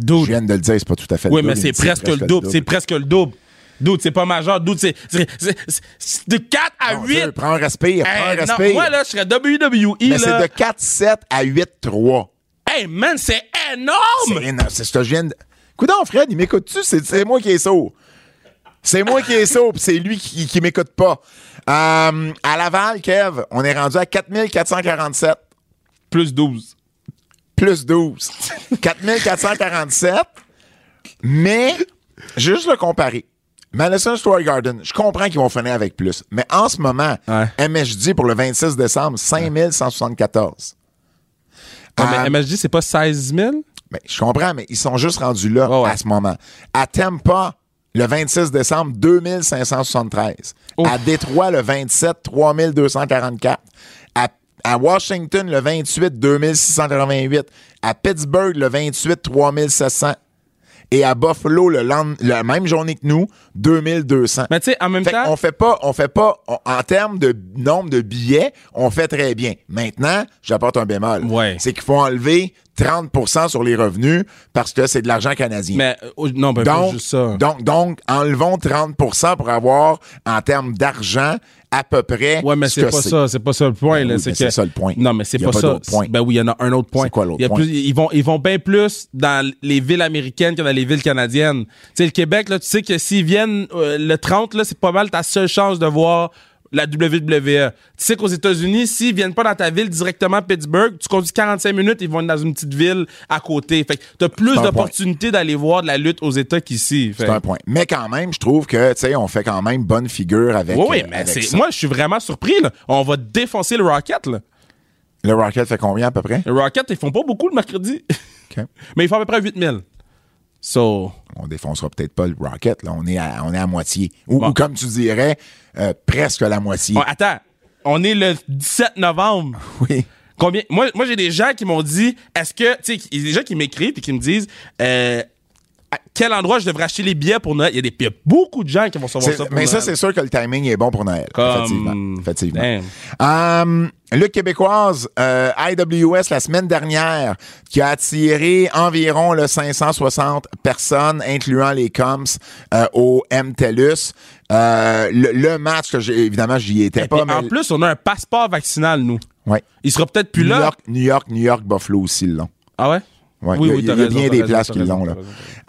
Je Dude. viens de le dire, c'est pas tout à fait Oui, le mais double. c'est Il dit presque le double. C'est presque le double. Dude, c'est pas majeur. Dude, c'est de 4 à Mon 8. Dieu, prends un respire, prends un Hey, non, respire. moi, là, je serais WWE, mais c'est de 4-7 à 8-3. Hey, man, c'est C'est énorme! énorme. C'est ce que je viens de... Coudon, Fred, il m'écoute-tu? C'est, c'est moi qui est sourd. C'est moi qui est sourd, puis c'est lui qui, qui m'écoute pas. Euh, à Laval, Kev, on est rendu à 4447 Plus 12. plus 12. 4447, (laughs) mais juste le comparer. Madison Square Garden, je comprends qu'ils vont finir avec plus. Mais en ce moment, Ouais. MSG pour le 26 décembre, 5174. Ouais, Euh, mais MSG, c'est pas 16 000? Ben, je comprends, mais ils sont juste rendus là ouais. à ce moment. À Tampa, le 26 décembre, 2573. Ouf. À Détroit, le 27, 3244. À, à Washington, le 28, 2688. À Pittsburgh, le 28, 3700. Et à Buffalo, le lend- la même journée que nous, 2200. Mais tu sais, en même Fait temps. qu'on fait pas, on fait pas, on- en termes de nombre de billets, on fait très bien. Maintenant, j'apporte un bémol. Ouais. C'est qu'il faut enlever 30% sur les revenus parce que c'est de l'argent canadien. Mais euh, oh, non, ben, pas donc, juste ça. donc, donc, enlevons 30% pour avoir, en termes d'argent, à peu près. Ouais, mais ce c'est pas ça, c'est pas ça le point. Ben là. oui, c'est que... ça le point. Non, mais c'est pas, pas ça. Ben oui, il y en a un autre point. C'est quoi l'autre point? plus- ils vont, ils vont bien plus dans les villes américaines que dans les villes canadiennes. Tu sais, le Québec, là, tu sais que s'ils viennent euh, le 30, là, c'est pas mal ta seule chance de voir la WWE. Tu sais qu'aux États-Unis, s'ils viennent pas dans ta ville directement à Pittsburgh, tu conduis 45 minutes, ils vont dans une petite ville à côté. Fait que t'as plus d'opportunités d'aller voir de la lutte aux États qu'ici. C'est un point. Mais quand même, je trouve que, tu sais, on fait quand même bonne figure avec. Oui, oui, euh, mais avec moi, je suis vraiment surpris, là. On va défoncer le Rocket, là. Le Rocket fait combien à peu près? Le Rocket, ils font pas beaucoup le mercredi. OK. (laughs) mais ils font à peu près 8000. So, On défoncera peut-être pas le Rocket, là. On est à, on est à moitié. Ou, Bon. ou comme tu dirais, euh, presque la moitié. attends. On est le 17 novembre. (laughs) Oui. Combien? Moi, moi j'ai des gens qui m'ont dit est-ce que tu sais il y a des gens qui m'écrivent et qui me disent euh, à quel endroit je devrais acheter les billets pour Noël? Il y a, des, il y a beaucoup de gens qui vont savoir ça pour mais ça, c'est sûr que le timing est bon pour Noël. Comme- Effectivement. Effectivement. Lutte québécoise, euh, IWS la semaine dernière, qui a attiré environ le 560 personnes, incluant les Coms, euh, au MTELUS. Euh, le, le match, que j'ai, évidemment, j'y étais Et pas. puis, en mais- plus, on a un passeport vaccinal, nous. ouais. Il sera peut-être plus New là. York, New York, New York, Buffalo aussi l'ont. Ah ouais? Ouais, Oui, il y a, oui, il y a t'as raison, bien des raison, places qui l'ont. là.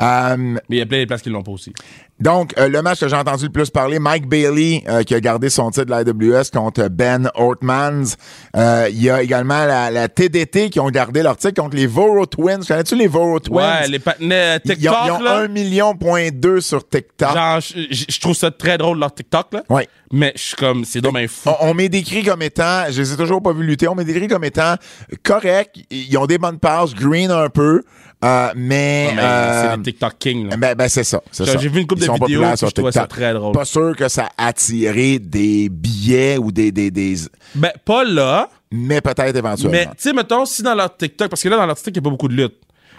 Euh, Mais il y a plein de places qui l'ont pas aussi. Donc, euh, le match que j'ai entendu le plus parler, Mike Bailey, euh, qui a gardé son titre de la AWS contre Ben Ortmans. Euh, il y a également la, la TDT qui ont gardé leur titre contre les Voro Twins. Connais-tu les Voro Twins? Ouais, les patinets Ils- TikTok, ils ont, ils ont là? 1 million point deux sur TikTok. Genre, je, trouve ça très drôle, leur TikTok, là. Ouais. Mais je suis comme, c'est dommage fou. On, on m'est décrit comme étant, je les ai toujours pas vu lutter, on m'est décrit comme étant correct. Ils ont des bonnes passes, green un peu, euh, mais... Ah, mais euh, c'est des TikTok King, là. Ben, ben c'est ça. J'ai- ça. j'ai vu une couple Ils de vidéos, puis je trouvais ça très drôle. Pas sûr que ça a attiré des billets ou des, des, des Ben, pas là. mais peut-être éventuellement. Mais, tu sais, mettons, si dans leur TikTok, parce que là, dans leur TikTok, il n'y a pas beaucoup de lutte.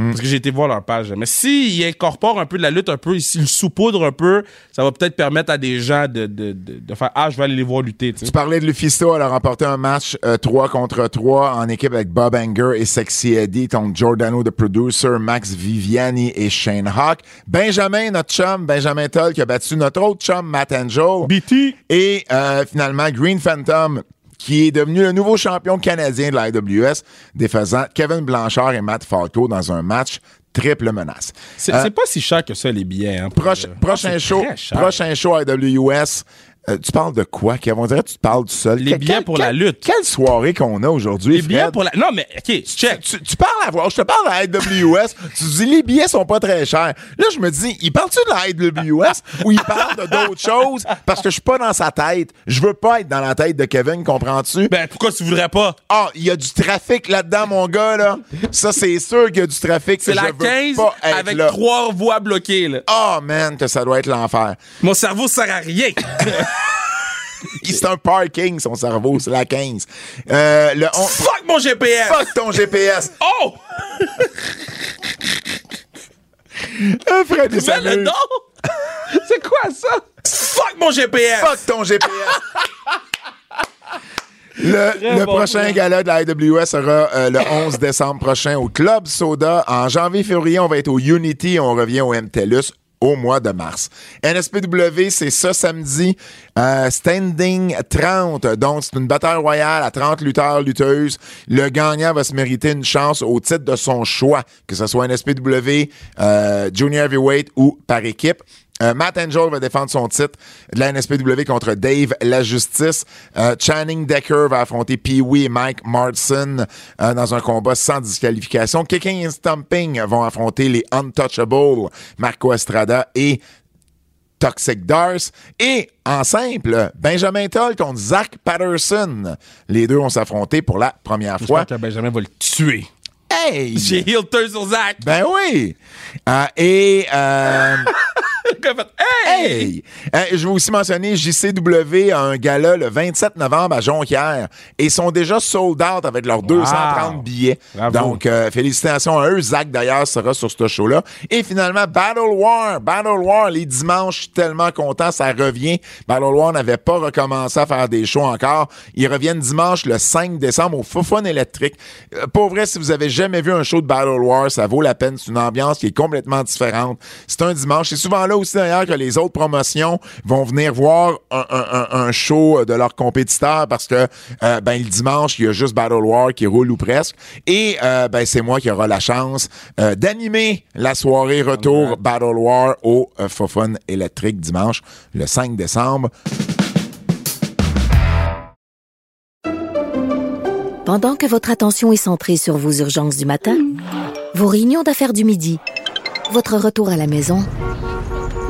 Parce que j'ai été voir leur page. Mais s'ils incorporent un peu de la lutte, un peu, s'ils le saupoudrent un peu, ça va peut-être permettre à des gens de, de, de, de faire Ah, je vais aller les voir lutter. tu parlais de Lufisto, elle a remporté un match euh, 3 contre 3 en équipe avec Bob Anger et Sexy Eddie, contre Giordano, the producer, Max Viviani et Shane Hawk. Benjamin, notre chum, Benjamin Toll, qui a battu notre autre chum, Matt Angel. BT. Et euh, finalement, Green Phantom, qui est devenu le nouveau champion canadien de la IWS, défaisant Kevin Blanchard et Matt Falco dans un match triple menace. C'est Euh, c'est pas si cher que ça, les billets. Hein, Proche- euh, prochain show, prochain show à AWS. Euh, tu parles de quoi, Kev? On dirait que tu te parles du seul. Les billets pour la lutte. Quelle soirée qu'on a aujourd'hui, Les billets pour la. Non, mais, OK, check. Tu, tu parles à voir, je te parle à AWS, (laughs) tu dis les billets sont pas très chers. Là, je me dis, il parle-tu de la AWS ou il parle de d'autres choses? Parce que je suis pas dans sa tête. Je veux pas être dans la tête de Kevin, comprends-tu? Ben, pourquoi tu voudrais pas? Ah, il y a du trafic là-dedans, mon gars, là. Ça, c'est sûr qu'il y a du trafic. C'est Je la veux 15 pas être avec là. trois voies bloquées, là. Oh, man, que ça doit être l'enfer. Mon cerveau sert à rien. (laughs) (laughs) C'est un parking, son cerveau, c'est la 15. Euh, le on- Fuck mon GPS! Fuck ton GPS! Oh! Fred, il Mais le nom! (laughs) C'est quoi ça? Fuck mon GPS! Fuck ton GPS! (laughs) Le, le bon, prochain gala de la IWS sera euh, le 11 décembre prochain au Club Soda. En janvier-février, on va être au Unity et on revient au MTELUS au mois de mars. NSPW, c'est ce samedi, euh, standing 30. Donc, c'est une bataille royale à 30 lutteurs, lutteuses. Le gagnant va se mériter une chance au titre de son choix, que ce soit NSPW, euh, Junior Heavyweight ou par équipe. Euh, Matt Angel va défendre son titre de la NSPW contre Dave La Justice. Euh, Channing Decker va affronter Pee-Wee et Mike Martson euh, dans un combat sans disqualification. Kicking and Stomping vont affronter les Untouchables, Marco Estrada et Toxic Dars. Et en simple, Benjamin Toll contre Zach Patterson. Les deux vont s'affronter pour la première fois. Que Benjamin va le tuer. Hey! (laughs) J'ai heel turn sur Zach. Ben oui! Euh, et... Euh, (laughs) gars fait, hey! Hey! Euh, je veux aussi mentionner JCW a un gala le 27 novembre à Jonquière et ils sont déjà sold out avec leurs 230 billets. Bravo. Donc, euh, félicitations à eux. Zach, d'ailleurs, sera sur ce show-là. Et finalement, Battle War. Battle War, les dimanches, je suis tellement content, ça revient. Battle War n'avait pas recommencé à faire des shows encore. Ils reviennent dimanche le 5 décembre au Fofone électrique. Euh, pour vrai, si vous avez jamais vu un show de Battle War, ça vaut la peine. C'est une ambiance qui est complètement différente. C'est un dimanche. C'est souvent là aussi d'ailleurs que les autres promotions vont venir voir un, un- un- un show de leurs compétiteurs parce que euh, ben le dimanche il y a juste Battle War qui roule ou presque et euh, ben c'est moi qui aura la chance euh, d'animer la soirée retour Battle War au euh, Fofone électrique dimanche le 5 décembre. Pendant que votre attention est centrée sur vos urgences du matin, vos réunions d'affaires du midi, votre retour à la maison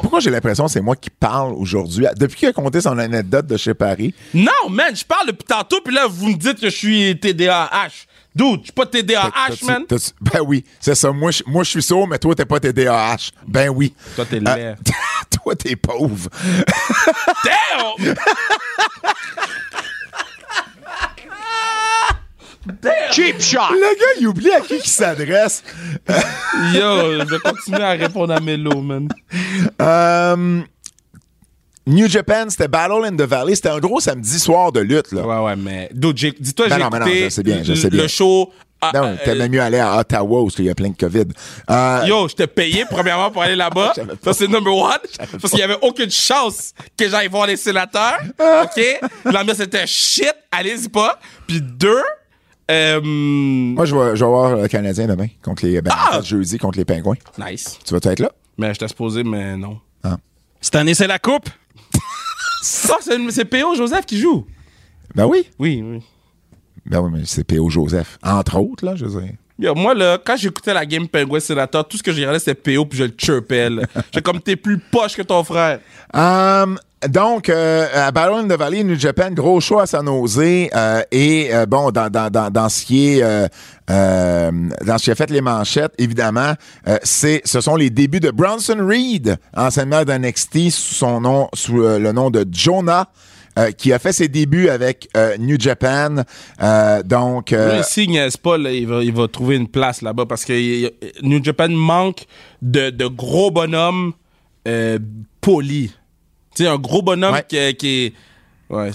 Pourquoi, j'ai l'impression que c'est moi qui parle aujourd'hui? Depuis qu'il a compté son anecdote de chez Paris, Non, man, je parle depuis tantôt, puis là, vous me dites que je suis TDAH. Dude, je suis pas TDAH, man. Ben oui, c'est ça. Moi, je, moi, je suis sourd, mais toi, t'es pas TDAH. Ben oui. Toi, t'es Euh, laid. (laughs) toi, t'es pauvre. Damn! (laughs) Cheap shot. Le gars, il oublie à qui il s'adresse. (laughs) Yo, je vais continuer à répondre à Melo, man. Euh, New Japan, c'était Battle in the Valley. C'était un gros samedi soir de lutte. Là. Ouais, ouais, mais. Dis-toi, Ben j'ai non, ben non, je sais bien, je sais le bien. show. ah, Non, euh, t'aimais mieux aller à Ottawa où il y a plein de COVID. Euh, Yo, je t'ai payé premièrement pour aller là-bas. (laughs) Ça, c'est number one. Parce qu'il y avait aucune chance que j'aille voir les sénateurs. (laughs) OK? L'ambiance était shit. Allez-y pas. Puis deux, euh, Moi, je vais, je vais voir le Canadien demain contre les. Ben, Ah! jeudi contre les Pingouins. nice. Tu vas être là? Mais j'étais supposé, mais non. Cette année, c'est la coupe? (laughs) Ça, c'est c'est P.O. Joseph qui joue. Ben oui. Oui, oui. Ben oui, mais c'est P.O. Joseph. Entre autres, là, je veux dire. Yo, moi, là, quand j'écoutais la game Penguin Sénateur, tout ce que j'ai regardé, c'était P.O. puis je le chirpais. (laughs) J'étais comme, t'es plus poche que ton frère. Um, donc, euh, à Battle in the Valley, New Japan, gros show à San Jose. euh, et euh, bon, dans, ce qui est dans ce qui a fait les manchettes, évidemment, ce sont les débuts de Bronson Reed, maire d'NXT, sous son nom, sous le nom de Jonah. qui a fait ses débuts avec New Japan. Donc, il, va, trouver une place là-bas parce que New Japan manque de, gros bonhommes polis. Tu sais, un gros bonhomme Ouais. qui, qui est. Euh,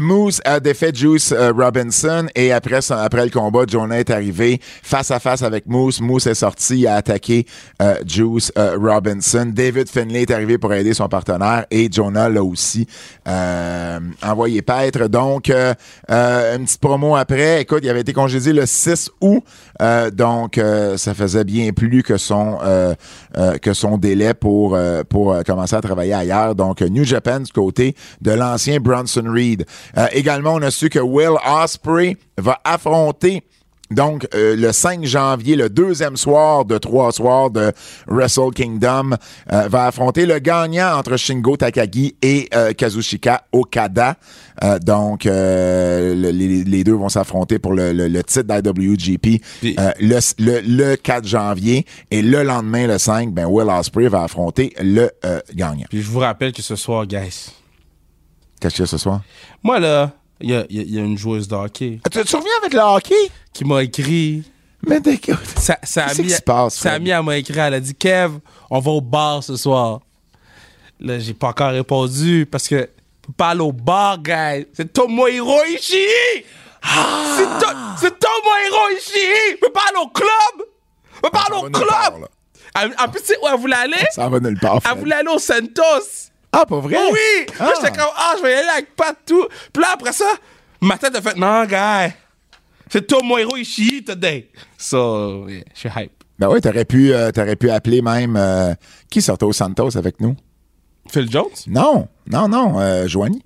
Moose a défait Juice euh, Robinson et après, le combat, Jonah est arrivé face à face avec Moose. Moose est sorti, il a attaqué euh, Juice Robinson. David Finlay est arrivé pour aider son partenaire et Jonah l'a aussi envoyé paître. Donc, une petite promo après. Écoute, il avait été congédié le 6 août, donc ça faisait bien plus que son délai pour pour commencer à travailler ailleurs. Donc, New Japan du côté de l'ancien Bronson Reed. Euh, également, on a su que Will Osprey va affronter donc, euh, le 5 janvier, le deuxième soir de trois soirs de Wrestle Kingdom, euh, va affronter le gagnant entre Shingo Takagi et euh, Kazushika Okada. Donc, le- les, les deux vont s'affronter pour le, le- le titre d'IWGP le, le, le 4 janvier. Et le lendemain, le 5, ben, Will Ospreay va affronter le gagnant. Puis je vous rappelle que ce soir, guys. Qu'est-ce qu'il y a ce soir? Moi, là, il y a, il y a- il y a une joueuse de hockey Ah, Tu, tu reviens avec le hockey? qui m'a écrit. Mais écoute, Ça, ça a mis, qui se passe, ça a mis à m'a écrit, elle a dit Kev, on va au bar ce soir. Là, j'ai pas encore répondu parce que pas aller au bar, guys. C'est Tomohiro Ishii! Ah! C'est To- Tomohiro Ishii! Pas aller au club! On peut pas aller au club! Elle- En plus, tu sais où elle voulait aller? ça va nulle part. Elle voulait aller au Santos! Ah, pas vrai? Oui! Ah. Là, j'étais comme, ah, je vais y aller avec Pat, tout. Puis là, après ça, ma tête a fait, non, guy. C'est Tomohiro Ishii today. So, yeah, je suis hype. Ben oui, t'aurais pu, euh, t'aurais pu appeler même euh, qui sortait au Santos avec nous? Phil Jones? Non, non, non, euh, Joanie.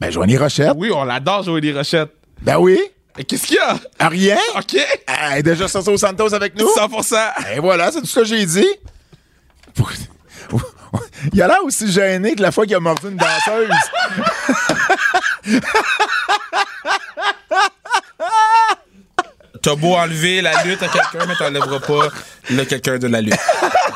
Ben Joanie Rochette. Oui, on l'adore jouer des rochettes. Ben oui. Et qu'est-ce qu'il y a? Ah, Rien? OK. Elle est déjà sortie au Santos avec nous? 100%. Et voilà, c'est tout ce que j'ai dit. (laughs) Il a l'air aussi gêné que la fois qu'il a mordu une danseuse. (laughs) T'as beau enlever la lutte à quelqu'un, mais t'enlèveras pas le quelqu'un de la lutte.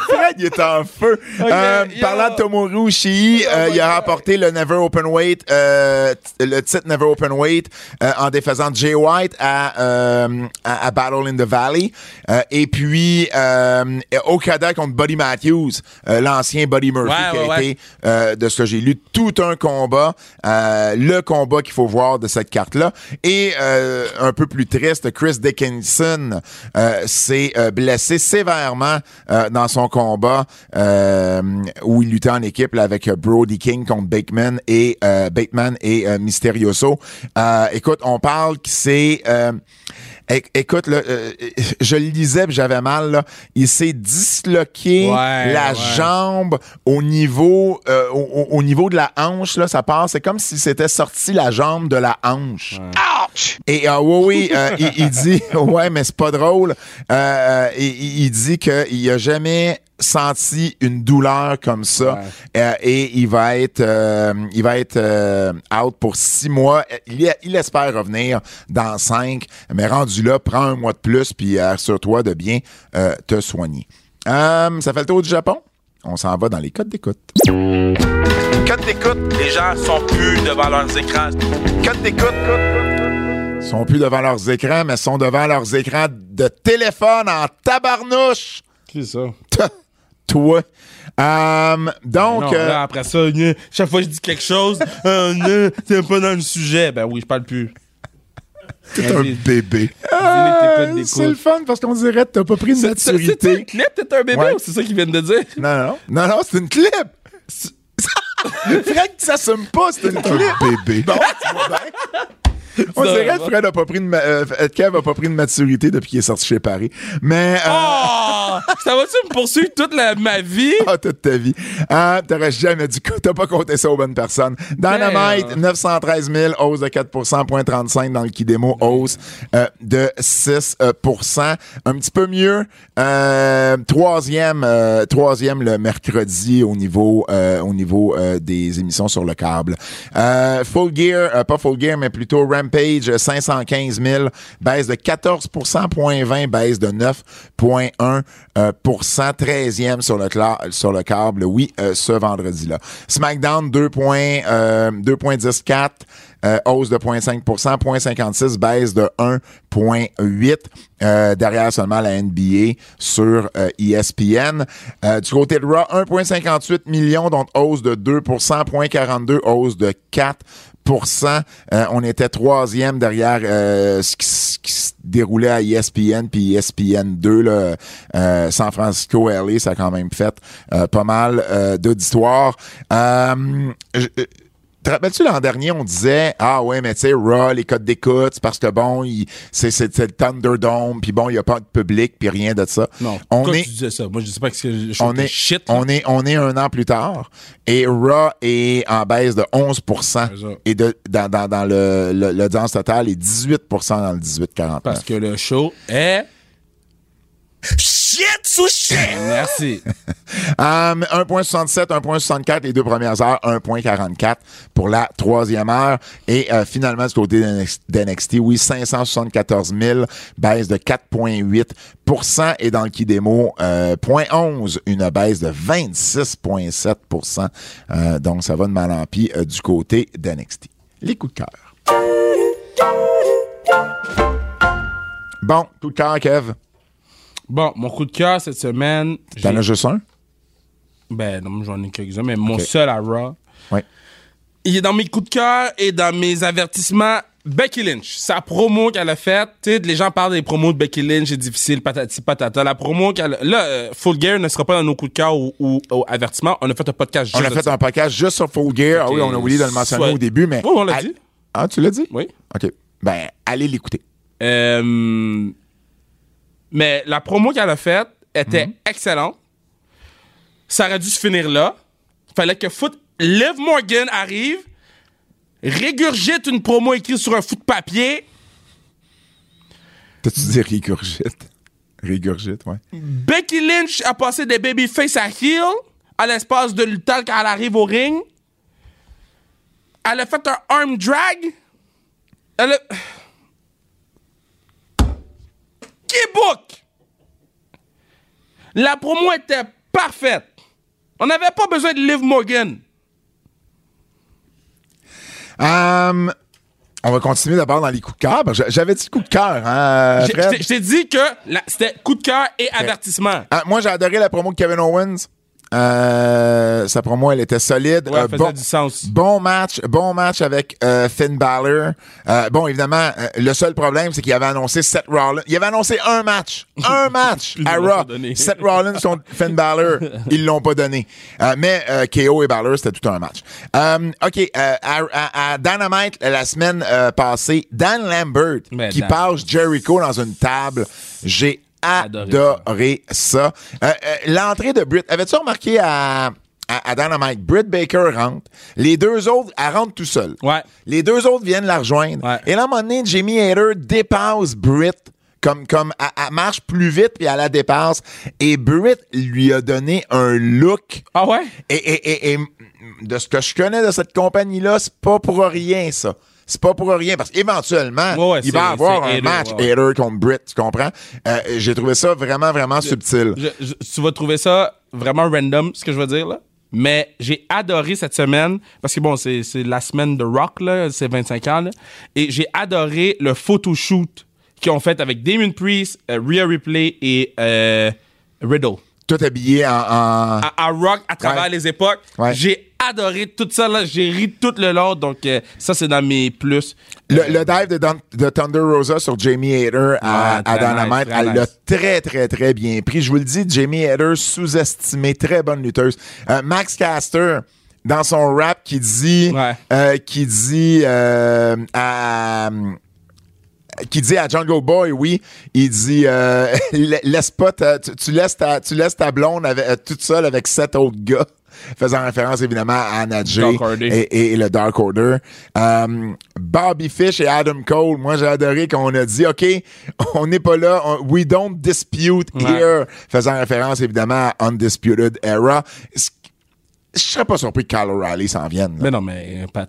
Fred, il est en feu. Euh, yo. parlant de Tomoru euh, il a remporté le Never Open Weight, euh, le titre Never Open Weight euh, en défaisant Jay White à, euh, à, à Battle in the Valley. Euh, et puis euh, Okada contre Buddy Matthews, euh, l'ancien Buddy Murphy Ouais, qui a ouais, été, euh, de ce que j'ai lu, tout un combat. euh, le combat qu'il faut voir de cette carte-là. Et euh, un peu plus triste, Chris Dickinson euh, s'est euh, blessé sévèrement euh, dans son combat euh, où il luttait en équipe là, avec Brody King contre Bateman et Bateman et Mysterioso. Écoute, on parle que c'est Écoute, là, euh, je le lisais puis j'avais mal. Là. Il s'est disloqué Ouais, la ouais. jambe au niveau euh, au, au- au niveau de la hanche. Là, ça part. C'est comme si c'était sorti la jambe de la hanche. Et ah oui, oui, euh, il, il dit, (laughs) ouais, mais c'est pas drôle. Euh, euh, il, il- il dit qu'il a jamais senti une douleur comme ça Euh, et il va être euh, il va être euh, out pour six mois. Il, il espère revenir dans cinq mais rendu là prends un mois de plus puis assure-toi de bien euh, te soigner. Euh, ça fait le tour du Japon. On s'en va dans les codes d'écoute. Codes d'écoute Les gens sont plus devant leurs écrans. codes d'écoute. Sont plus devant leurs écrans mais sont devant leurs écrans de téléphone en tabarnouche. C'est ça? (laughs) toi Euh, donc Non, euh, là, après ça, gna, chaque fois que je dis quelque chose, euh, c'est pas dans le sujet. Ben oui, je parle plus. (laughs) t'es un bébé Ah, c'est le fun parce qu'on dirait que t'as pas pris de C'est c'est un maturité. clip, t'es un bébé Ouais. ou c'est ça qu'ils viennent de dire? Non, non, non, non, c'est une clip. Fred qui s'assume pas, c'est une clip. bébé. Bon, (laughs) tu vois bien. On dirait que Fred a pas pris de ma- euh, Kev a pas pris de maturité depuis qu'il est sorti chez Paris. Mais euh, Oh! Ça va-tu me poursuivre toute la- ma vie? ah, toute ta vie. Ah, t'aurais jamais dit quoi. T'as pas compté ça aux bonnes personnes. Dynamite, Damn. 913 000, hausse de 4 point 35 dans le Kidemo, hausse euh, de 6% euh, Un petit peu mieux. Troisième, troisième le mercredi au niveau, au niveau des émissions sur le câble. Full Gear, pas Full Gear, mais plutôt Euh, 515 000, baisse de 14 point 20, baisse de 9,1 euh, pour cent, 13e sur le, sur le câble, oui, euh, ce vendredi-là. SmackDown, 2 points, euh, 2,14, euh, hausse de 0,5% 0,56, baisse de 1,8. Euh, derrière seulement la NBA sur euh, ESPN. Euh, du côté de Raw, 1,58 millions, donc hausse de 2% 0,42, hausse de 4 euh, on était troisième derrière euh, ce, qui, ce qui se déroulait à ESPN puis ESPN 2 là, euh, San Francisco LA ça a quand même fait euh, pas mal euh, te rappelles-tu l'an dernier, on disait Ah ouais, mais tu sais, Raw, les codes d'écoute, parce que bon, c'est le Thunderdome, puis bon, il n'y a pas de public, puis rien de ça. Non. on est, tu disais ça? Moi, je sais pas que c'est je on est, shit. là. on est, on est un an plus tard et Raw est en baisse de 11 ça. et de, dans, dans, dans le, le, l'audience totale est 18% dans le 18-49. Parce que le show est. Shit sous shit! Merci. (laughs) Um, 1.67, 1.64 les deux premières heures, 1.44 pour la troisième heure. Et euh, finalement, du côté d'NX- d'NXT, oui, 574 000, baisse de 4,8% Et dans le Kidemo, euh, 0.11, une baisse de 26,7% euh, Donc, ça va de mal en pis euh, du côté d'NXT. Les coups de cœur. Bon, coup de cœur, Kev. Bon, mon coup de cœur cette semaine. T'en as juste un? Ben, non, j'en ai quelques-uns, mais mon seul à Raw. Oui. Il est dans mes coups de cœur et dans mes avertissements. Becky Lynch, sa promo qu'elle a faite, tu sais, les gens parlent des promos de Becky Lynch, c'est difficile, patati patata. La promo qu'elle, là, euh, Full Gear ne sera pas dans nos coups de cœur ou, ou, ou avertissements. On a fait un podcast juste On a fait un podcast juste sur Full Gear. Ah oui, on a oublié de le mentionner Soit- au début, mais. Oui, on l'a Al- dit. Ah, tu l'as dit? Oui. OK. Ben, allez l'écouter. Euh, mais la promo qu'elle a faite était excellente. Ça aurait dû se finir là. Fallait que Foot Liv Morgan arrive, régurgite une promo écrite sur un foot de papier. T'as-tu dit régurgite? Régurgite, ouais. Becky Lynch a passé des babyface à heel à l'espace de le temps qu'elle arrive au ring. Elle a fait un arm drag. Elle a... Qui book? La promo était parfaite. On n'avait pas besoin de Liv Morgan. Hum, on va continuer d'abord dans les coups de cœur. J'a- J'avais dit coup de cœur, hein? Je t'ai- dit que c'était coup de cœur et avertissement. Ah, moi, j'ai adoré la promo de Kevin Owens. Euh, sa promo, elle était solide. Ouais, Euh, bon, du sens. Bon match, bon match avec euh, Finn Balor. Euh, bon, évidemment, euh, le seul problème, c'est qu'il avait annoncé Seth Rollins. Il avait annoncé un match, un (laughs) match à Raw. Seth Rollins contre Finn Balor, ils l'ont pas donné. Euh, mais euh, KO et Balor, c'était tout un match. Euh, ok, euh, à, à- à Dynamite la semaine euh, passée, Dan Lambert Mais qui Dan. passe Jericho dans une table. J'ai Adoré ça. Euh, euh, L'entrée de Britt, avais-tu remarqué à, à, à Dynamite, Britt Baker rentre, les deux autres, elle rentre tout seul. Ouais. Les deux autres viennent la rejoindre. Ouais. Et là, à un moment donné, Jamie Hader dépasse Britt. Comme, comme, elle, elle marche plus vite puis elle la dépasse. Et Britt lui a donné un look. Ah ouais? Et, et, et, et de ce que je connais de cette compagnie-là, c'est pas pour rien, ça. C'est pas pour rien, parce qu'éventuellement, Ouais, ouais, il va avoir un match ouais. Hader contre Britt, tu comprends? Euh, J'ai trouvé ça vraiment, vraiment subtil. Je- je- tu vas trouver ça vraiment random, ce que je veux dire, là. Mais j'ai adoré cette semaine, parce que bon, c'est c'est la semaine de Rock, là, c'est 25 ans, là. Et j'ai adoré le photoshoot qu'ils ont fait avec Damon Priest, euh, Rhea Ripley et euh, Riddle. Tout habillé en... en- À, à Rock, à travers les époques. Ouais. J'ai adoré tout ça, là. J'ai ri tout le long, donc euh, ça, c'est dans mes plus. Le, le dive de, Don- de Thunder Rosa sur Jamie Hader à, Ouais, à Dynamite, nice, elle l'a très, très, très bien pris. Je vous le dis, Jamie Hader, sous-estimée, très bonne lutteuse. Euh, Max Caster, dans son rap, qui dit, Ouais. euh, qui dit à qui dit à Jungle Boy, oui, il dit euh, (laughs) la- laisse pas ta- tu, tu laisses ta tu laisses ta blonde avec, toute seule avec sept autres gars, faisant référence évidemment à Anna Jay et, le Dark Order. Euh, Bobby Fish et Adam Cole, moi j'ai adoré qu'on a dit OK, (laughs) on n'est pas là, on- we don't dispute Ouais. here, faisant référence évidemment à Undisputed Era. Je serais pas surpris que Kyle O'Reilly s'en vienne. là. Mais non, mais Pat.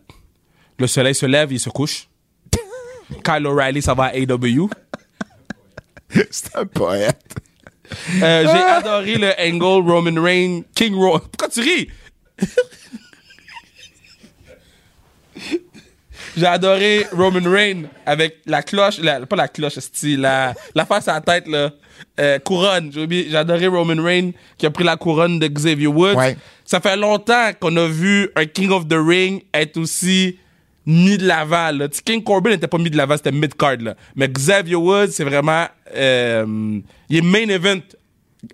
Le soleil se lève, il se couche. (laughs) Kyle O'Reilly, ça va à AW. C'est un poète. Euh, J'ai adoré le angle Roman Reigns, King Roman. Pourquoi tu ris? (laughs) J'ai adoré Roman Reigns avec la cloche, la- pas la cloche, style, la, la face à la tête, là. Euh, couronne. J'ai adoré Roman Reigns qui a pris la couronne de Xavier Woods. Ouais. Ça fait longtemps qu'on a vu un King of the Ring être aussi mis de l'avant. là. Tu sais, King Corbin n'était pas mis de l'avant, c'était mid-card. là. Mais Xavier Woods, c'est vraiment... euh, il est main event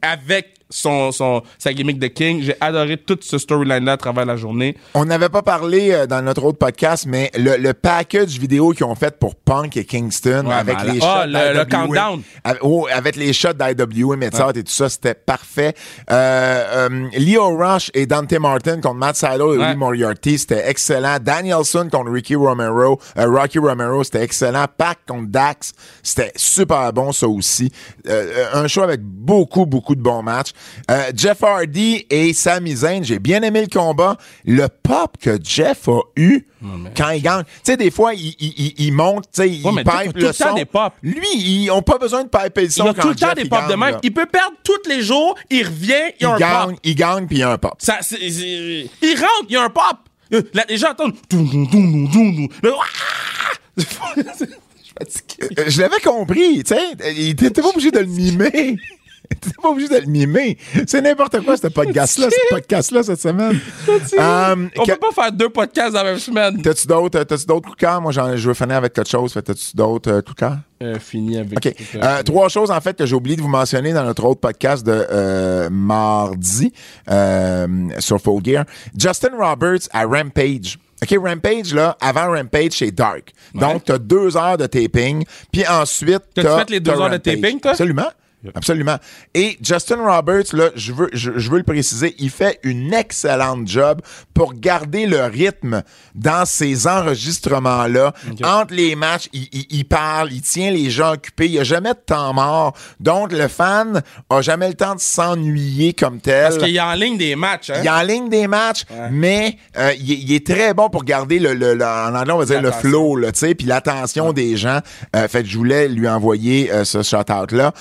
avec son, son, sa gimmick de King. J'ai adoré toute ce storyline-là à travers la journée. On n'avait pas parlé euh, dans notre autre podcast, mais le, le package vidéo qu'ils ont fait pour Punk et Kingston Ouais, avec malade. les Ah, shots le- le countdown. Avec, oh, avec les shots d'IWM et et tout ça, c'était parfait. Euh, euh, Leo Rush et Dante Martin contre Matt Sydal et Ouais. Lee Moriarty, c'était excellent. Danielson contre Ricky Romero, Rocky Romero, c'était excellent. Pac contre Dax, c'était super bon ça aussi. Un show avec beaucoup, beaucoup de bons matchs. Euh, Jeff Hardy et Sami Zayn, j'ai bien aimé le combat. Le pop que Jeff a eu quand il gagne. Tu sais, des fois, il, il, monte, tu sais, il Ouais, pipe tout le le temps son. des pops. Lui, ils ont pas besoin de piper le son Il a quand tout le temps des pop de même. Il peut perdre tous les jours, il revient, il y Il a un gagne, pop. il gagne, puis il y a un pop. Ça, il rentre, il y a un pop. Là, les gens. Le-. (laughs) Euh, Je l'avais compris, tu sais. Il était pas obligé de le mimer. (laughs) (laughs) T'es pas obligé de le mimer. C'est n'importe quoi, ce podcast-là, ce podcast-là, cette semaine. Um, On que- peut pas faire deux podcasts dans la même semaine. T'as-tu d'autres, t'as-tu d'autres coups de cœur? Moi, j'en- je veux finir avec quelque chose. T'as-tu d'autres euh, coups de cœur? Euh, fini avec. OK. Euh, trois choses, en fait, que j'ai oublié de vous mentionner dans notre autre podcast de euh, mardi euh, sur Full Gear. Justin Roberts à Rampage. OK, Rampage, là, avant Rampage, c'est Dark. Donc, t'as deux heures de taping, puis ensuite, T'as-tu t'as- fait les deux heures de taping, toi? Absolument. Absolument. Et Justin Roberts, là, je veux, je, je veux le préciser, il fait une excellente job pour garder le rythme dans ces enregistrements-là. Entre les matchs, il, il- il parle, il tient les gens occupés, il n'y a jamais de temps mort. Donc, le fan a jamais le temps de s'ennuyer comme tel. Parce qu'il est en ligne des matchs. Hein? Il en ligne des matchs, mais euh, il, est- il est très bon pour garder le, le- le- en anglais on va dire le flow, là, tu sais, puis l'attention des gens. Euh, fait que je voulais lui envoyer euh, ce shout-out là.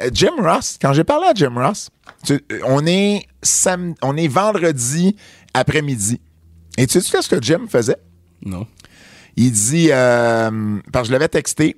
Euh, Jim Ross, quand j'ai parlé à Jim Ross, Tu- on est sam- on est vendredi après-midi. Et tu sais ce que Jim faisait? Non. Il dit, euh, parce que je l'avais texté,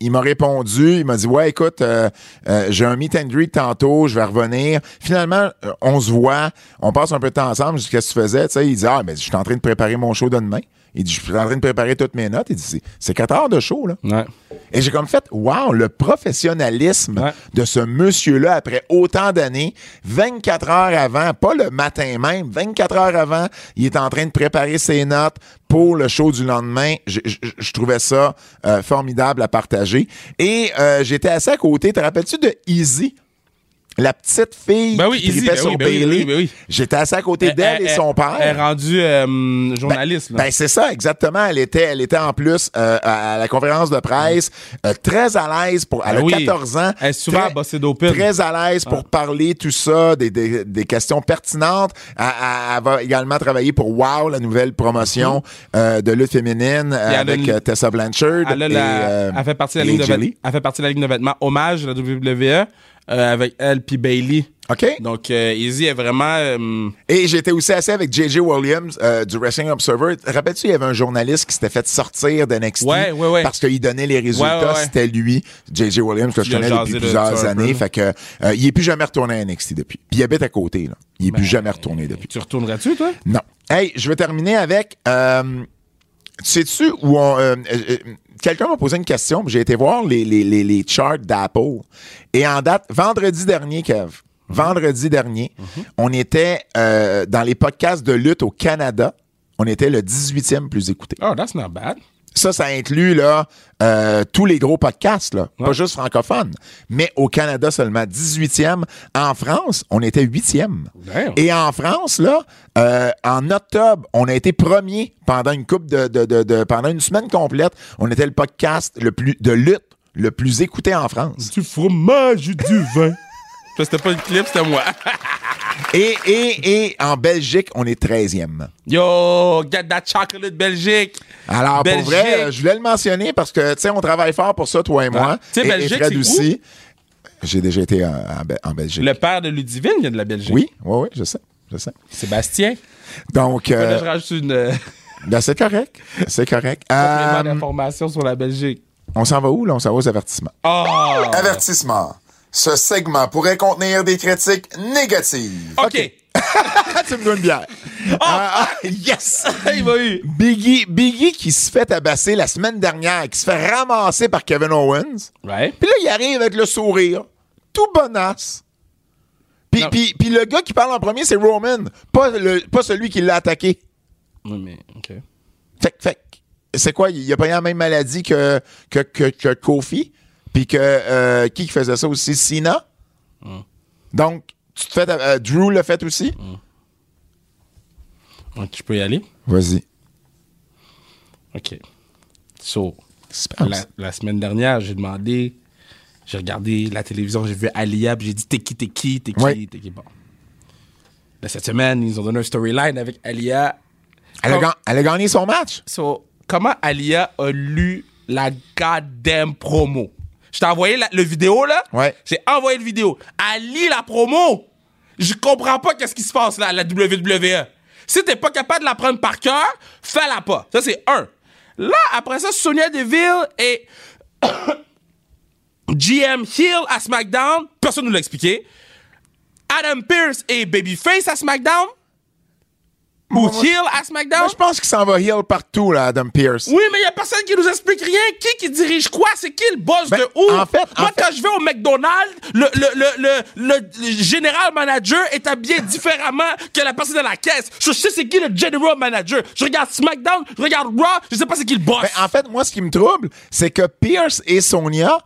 il m'a répondu, il m'a dit, ouais, écoute, euh, euh, j'ai un meet and greet tantôt, je vais revenir. Finalement, euh, on se voit, on passe un peu de temps ensemble. Je dis, qu'est-ce que tu faisais? Tu sais, il dit, ah, mais je suis en train de préparer mon show de demain. Il dit, je suis en train de préparer toutes mes notes. Il dit, c'est- c'est 4 heures de show, là. Ouais. Et j'ai comme fait, wow, le professionnalisme Ouais. de ce monsieur-là après autant d'années, 24 heures avant, pas le matin même, 24 heures avant, il est en train de préparer ses notes pour le show du lendemain. Je, je- je trouvais ça euh, formidable à partager. Et euh, j'étais assis à côté, te rappelles-tu de Easy? La petite fille Ben oui, qui tripait ben sur oui, ben Bailey. ben oui. J'étais assis à côté d'elle et son père. Elle est rendue euh, journaliste. Ben, c'est ça, exactement. Elle était, elle était en plus euh, à à la conférence de presse, euh, très à l'aise pour. Elle a oui. 14 ans. Elle est souvent très- à bosser d'open. Très à l'aise pour parler tout ça, des, des, des questions pertinentes. Elle, va également travailler pour Wow, la nouvelle promotion euh, de lutte féminine avec une- Tessa Blanchard. Elle, a et, la- elle fait partie de la et ligne de Jelly. vêtements. Elle fait partie de la ligne de vêtements hommage de la WWE euh, avec elle puis Bailey. OK. Donc euh, Izzy est vraiment euh, Et j'étais aussi assis avec J.J. Williams euh, du Wrestling Observer. Rappelles-tu, il y avait un journaliste qui s'était fait sortir d'NXT Ouais, ouais, ouais. parce qu'il donnait les résultats. C'était lui, J.J. Williams, que je Il connais depuis de plusieurs années. Fait que il est plus jamais retourné à NXT depuis. Puis il habite à côté. Là. Il est plus jamais retourné depuis. tu retournerais-tu toi? Non. Hey, je vais terminer avec. Sais-tu où on. euh, euh, euh, Quelqu'un m'a posé une question, j'ai été voir les, les, les, les charts d'Apple. Et en date, vendredi dernier, Kev, vendredi dernier, on était euh, dans les podcasts de lutte au Canada. On était le 18e plus écouté. Oh, that's not bad. Ça, ça inclut là, euh, tous les gros podcasts, là, pas juste francophones. Mais au Canada seulement, 18e. En France, on était 8e. Damn. Et en France, là, euh, en octobre, on a été premier pendant une coupe de, de, de, de- pendant une semaine complète. On était le podcast le plus de lutte le plus écouté en France. Du fromage et du vin. C'était pas le clip, c'était moi. (laughs) Et, et, et en Belgique, on est 13e. Yo, get that chocolate Belgique. Alors, Belgique. pour vrai, euh, je voulais le mentionner parce que, tu sais, on travaille fort pour ça, toi et moi. Tu sais, Et- Belgique, et Fred c'est où? aussi. J'ai déjà été en, en Be- en Belgique. Le père de Ludivine vient de la Belgique. Oui, oui, oui, je sais. Je sais. Sébastien. Donc, Là, euh, je rajoute une euh, (laughs) ben, c'est correct. C'est correct. (laughs) complément Euh, d'information sur la Belgique. on s'en va où, là? On s'en va aux avertissements. Oh! Avertissement. Ce segment pourrait contenir des critiques négatives. OK. (laughs) tu me dois une bière. Ah, ah, yes! (laughs) Il va eu. Biggie, Biggie qui se fait tabasser la semaine dernière, qui se fait ramasser par Kevin Owens. Ouais. Puis là, il arrive avec le sourire, tout bonasse. Puis, puis, puis le gars qui parle en premier, c'est Roman, pas, le, pas celui qui l'a attaqué. Oui, mais, OK. Fait, que- fait que, c'est quoi? Il a pas eu la même maladie que, que, que, que Kofi? Puis que, euh, qui faisait ça aussi? Cena? Donc, tu te fais, euh, Drew l'a fait aussi? Donc, je peux y aller? Vas-y. OK. So, la, la semaine dernière, j'ai demandé, j'ai regardé la télévision, j'ai vu Alia, puis j'ai dit t'es qui, t'es qui, t'es qui, Ouais. t'es qui? Bon. Là, cette semaine, ils ont donné un storyline avec Alia. Elle a, elle a gagné son match? So, comment Alia a lu la goddamn promo? Je t'ai envoyé la- le vidéo, là? Ouais. J'ai envoyé le vidéo. Elle lit la promo. Je comprends pas qu'est-ce qui se passe là à la WWE. Si t'es pas capable de la prendre par cœur, fais-la pas. Ça, c'est un. Là, après ça, Sonia Deville et (coughs) GM Hill à SmackDown. Personne ne nous l'a expliqué. Adam Pierce et Babyface à SmackDown. Ou Hill à SmackDown? Moi, je pense qu'il s'en va heel partout, là, Adam Pierce. Oui, mais il y a personne qui nous explique rien. Qui qui dirige quoi? C'est qui le boss Ben, de où? en fait- en Moi, fait- quand je vais au McDonald's, le, le, le, le, le- le général manager est habillé différemment que la personne de la caisse. Je sais c'est qui le general manager. Je regarde SmackDown, je regarde Raw, je sais pas c'est qui le boss. Ben, en fait, moi, ce qui me trouble, c'est que Pierce et Sonia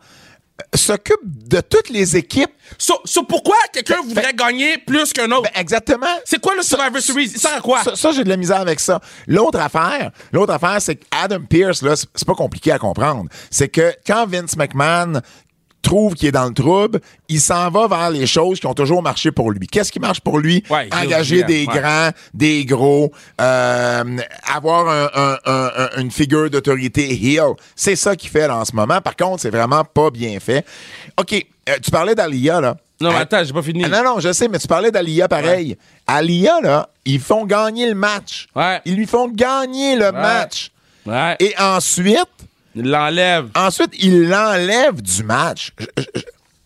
s'occupent de toutes les équipes. so, so pourquoi quelqu'un voudrait gagner plus qu'un autre? Ben, exactement. c'est quoi le Survivor Series? Sert à quoi? Ça, ça, j'ai de la misère avec ça. L'autre affaire, l'autre affaire, c'est qu'Adam Pierce, là, c'est pas compliqué à comprendre. C'est que quand Vince McMahon trouve qu'il est dans le trouble, il s'en va vers les choses qui ont toujours marché pour lui. Qu'est-ce qui marche pour lui? Ouais, Engager des ouais. grands, des gros, euh, avoir un- un- un- un- une figure d'autorité heel. C'est ça qu'il fait là, en ce moment. Par contre, c'est vraiment pas bien fait. OK, euh, tu parlais d'Alia, là. Non, mais Ah, attends, j'ai pas fini. Ah, non, non, je sais, mais tu parlais d'Alia pareil. Alia, là, ils font gagner le match. Ouais. Ils lui font gagner le match. Ouais. Et ensuite, Il l'enlève. ensuite, ils l'enlèvent du match. Je, je-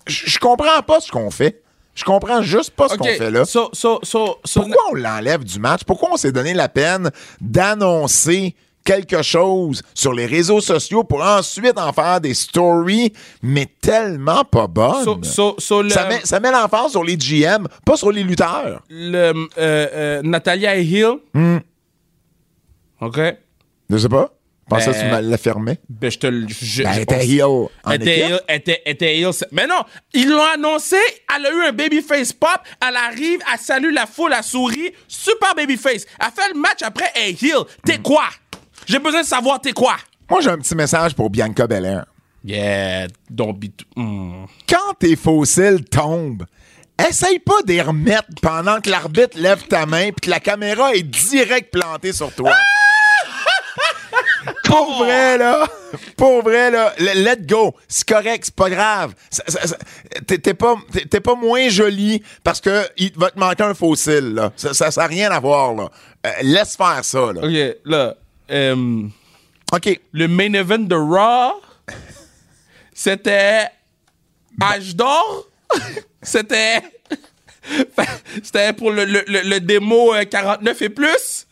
je- je comprends pas ce qu'on fait. Je comprends juste pas ce qu'on fait là. So, so, so, so, Pourquoi on l'enlève du match? Pourquoi on s'est donné la peine d'annoncer quelque chose sur les réseaux sociaux pour ensuite en faire des stories, mais tellement pas bonnes? le, ça met, ça met l'emphase sur les GM, pas sur les lutteurs. le, euh, euh, Natalia Hill. Hmm. OK. Je sais pas. Pensais que tu Ben- la fermais. Ben, je te le. Ben, elle était heel en Elle était heel, était, était heel. Mais non, ils l'ont annoncé, elle a eu un babyface pop, elle arrive, elle salue la foule, elle sourit, super babyface. Elle fait le match après, elle est heel. T'es quoi? J'ai besoin de savoir t'es quoi? Moi, j'ai un petit message pour Bianca Belair. Yeah, don't be... Hmm. Quand tes fossiles tombent, essaye pas les remettre pendant que l'arbitre lève ta main puis que la caméra est direct plantée sur toi. Pour vrai, là. Pour vrai, là. le- Let go. C'est correct, c'est pas grave. T'es pas, pas moins joli parce que il va te manquer un fossile, là. Ça, ça, ça a rien à voir, là. Euh, laisse faire ça, là. OK, là, euh, OK. le main event de Raw, c'était Âge d'or, (laughs) c'était... (laughs) C'était pour le, le, le, le démo euh, 49 et plus?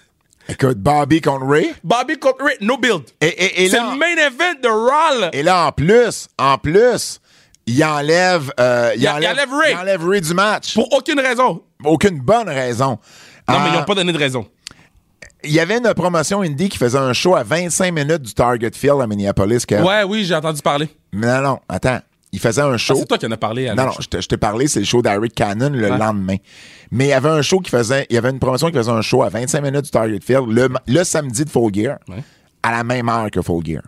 Écoute, Bobby contre Ray. Bobby contre Ray, no build. Et, et, et C'est le main event de Raw. Et là, en plus, en plus, il enlève, euh, il Il- enlève, il enlève Ray. il enlève Ray du match. Pour aucune raison. Aucune bonne raison. Non, mais ils n'ont pas donné de raison. Il y avait une promotion indie qui faisait un show à 25 minutes du Target Field à Minneapolis. Kev. Ouais, oui, j'ai entendu parler. Mais non, non, attends. Il faisait un Ah, show. c'est toi qui en as parlé. non, non, je t'ai- je t'ai parlé, c'est le show d'Eric Cannon le Ouais. lendemain. Mais il y avait un show qui faisait, il y avait une promotion qui faisait un show à 25 minutes du Target Field le, le samedi de Full Gear, Ouais. à la même heure que Full Gear.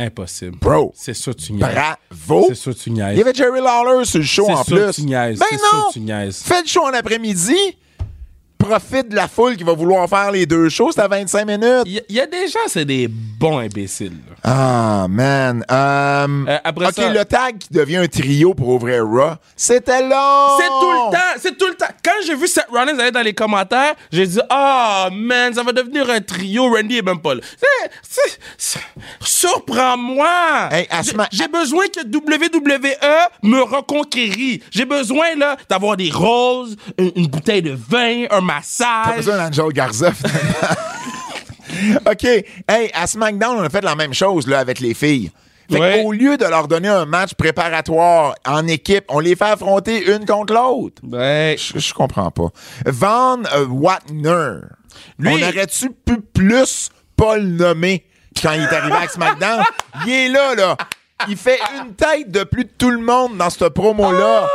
Impossible. Bro. C'est ça, tu niaises. Bravo! C'est ça, tu niaises. Il y avait Jerry Lawler sur le show C'est en ça, plus. tu niaises. Ben C'est non! tu niaises. Fais le show en après-midi. Profite de la foule qui va vouloir faire les deux shows. C'est à 25 minutes. Il y, il y a des gens, c'est des bons imbéciles. Ah, man. Euh, Euh, après OK, ça- le tag qui devient un trio pour ouvrir Raw, c'était long! C'est tout le temps, c'est tout le temps. Quand j'ai vu Seth Rollins aller dans les commentaires, j'ai dit Ah, man, ça va devenir un trio. Randy. C'est- c'est- c'est- Surprends-moi. Hey, J'ai- besoin que WWE me reconquérit. J'ai besoin là d'avoir des roses, une, une bouteille de vin, un T'as massage. besoin d'Angel Garza. (laughs) (laughs) OK. Hey, à SmackDown, on a fait la même chose là, avec les filles. Fait Ouais. qu'au lieu de leur donner un match préparatoire en équipe, on les fait affronter une contre l'autre. Ouais. Je, je comprends pas. Van euh, Watner. Lui- On aurait-tu pu plus pas le nommer quand il est arrivé à SmackDown? (laughs) il est là, là. Il fait une tête de plus de tout le monde dans cette promo-là.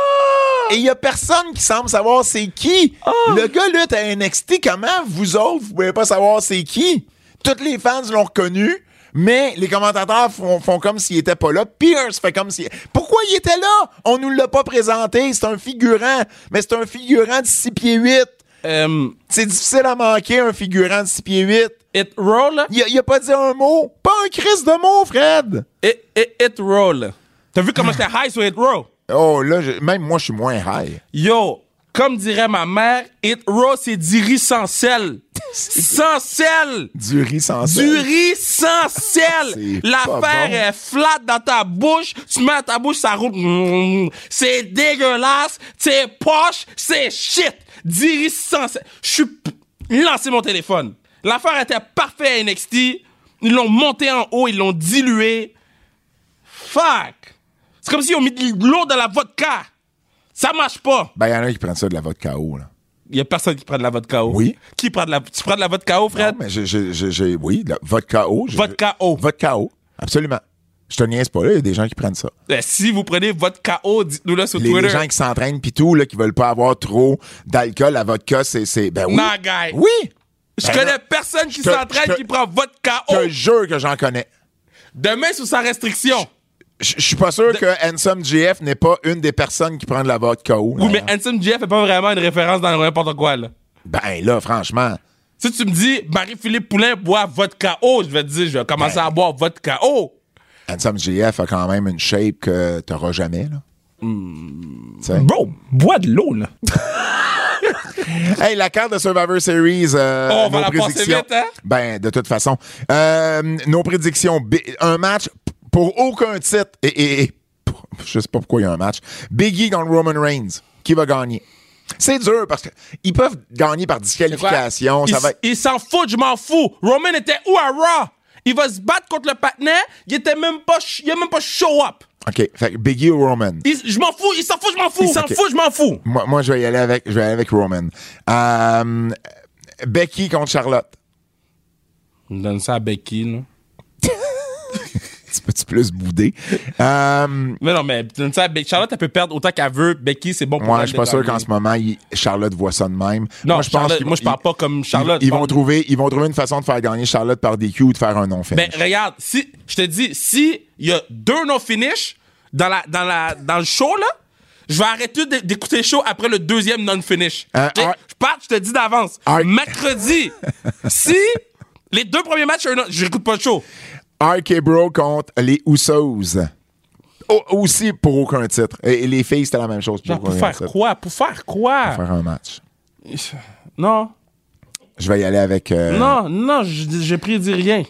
Et il y a personne qui semble savoir c'est qui. Le gars lutte à NXT. Comment vous autres, vous pouvez pas savoir c'est qui? Toutes les fans l'ont reconnu. Mais les commentateurs font, font comme s'il était pas là. Pierce fait comme si. Pourquoi il était là? On nous l'a pas présenté. C'est un figurant. Mais c'est un figurant de 6 pieds 8. Euh, C'est difficile à manquer un figurant de 6 pieds 8. it roll? Il a, il a pas dit un mot. Pas un crise de mot, Fred. It, it, it roll. T'as vu comment j'étais high sur It roll? Oh, là, je- même moi, je suis moins high. Yo, comme dirait ma mère, It Raw, c'est du riz sans sel. (laughs) sans sel! Du riz sans Du sel. riz sans sel! (laughs) L'affaire bon. est flat dans ta bouche, tu mets à ta bouche, ça roule. (laughs) C'est dégueulasse, c'est poche, c'est shit! Du riz sans sel. Je suis lancé mon téléphone. L'affaire était parfaite à NXT. Ils l'ont monté en haut, ils l'ont dilué. Fuck! C'est comme s'ils ont mis de l'eau dans la vodka. Ça marche pas. Ben, il y en a qui prennent ça de la vodka haut, là. Il y a personne qui prend de la vodka haut. Oui. Qui prend de la, tu prends de la vodka haut, Fred? Non, mais j'ai, j'ai, j'ai- j'ai- oui, de la vodka j'ai- Vodka haut. Vodka haut. Absolument. Je te niaise pas, là. Il y a des gens qui prennent ça. Ben, si vous prenez vodka haut, dites-nous là sur Les, Twitter. les gens qui s'entraînent pis tout, là, qui veulent pas avoir trop d'alcool, la vodka, c'est, c'est, ben oui. Non, guy. Oui! Je Ben connais non. personne qui Je s'entraîne je qui prend vodka Je haut. te jure que j'en connais. Demain, sous sa restriction. Je suis pas sûr que Handsome GF n'est pas une des personnes qui prend de la vodka haut. Oui, mais d'ailleurs. Handsome Jeff fait pas vraiment une référence dans n'importe quoi, là. Ben là, franchement. Si tu me dis Marie-Philippe Poulain boit vodka haut, je vais te dire, je vais commencer Ben. à boire vodka haut. Handsome GF a quand même une shape que t'auras jamais, là. Sais. Bro, bois de l'eau, là. (laughs) Hey, la carte de Survivor Series. euh, Oh, on va nos la passer vite, hein? Ben, de toute façon. Euh, nos prédictions. Un match pour aucun titre. Et, et- et- je sais pas pourquoi il y a un match. Biggie contre Roman Reigns. Qui va gagner? C'est dur parce qu'ils peuvent gagner par disqualification. Il, Ça va être- il s'en fout, je m'en fous. Roman était où à Raw? Il va se battre contre le patinet. Il était même pas, il a même pas show up. OK. Fait que Biggie ou Roman? Il- je m'en fous, il s'en fout, je m'en fous. Il s'en fout, je m'en fous. Moi, moi, je vais y aller avec, je vais y aller avec Roman. Euh, Becky contre Charlotte. Donne ça à Becky, là. Peux-tu plus bouder? Euh, Mais non, mais Becky. Charlotte, elle peut perdre autant qu'elle veut. Becky, c'est bon pour Moi, elle je suis pas sûr qu'en ce moment, il- Charlotte voit ça de même. Non, moi, je qu'ils moi, je parle pas comme Charlotte, Ils, vont trouver, ils vont trouver une façon de faire gagner Charlotte par DQ ou de faire un non finish. Ben, regarde, si, je te dis, si il y a deux non-finish dans, la, dans, la, dans le show, là, je vais arrêter d'écouter le show après le deuxième non-finish. Euh? Ar- Je pars, je te dis d'avance. Ar- Mercredi, (laughs) si les deux premiers matchs, je n'écoute pas le show. RK Bro contre les Usos. Aussi pour aucun titre. Et, les filles, c'était la même chose. Genre, pour faire titre. quoi? Pour faire quoi? Faire un match. Non, Je vais y aller avec. euh, non, non, je, je prédis rien.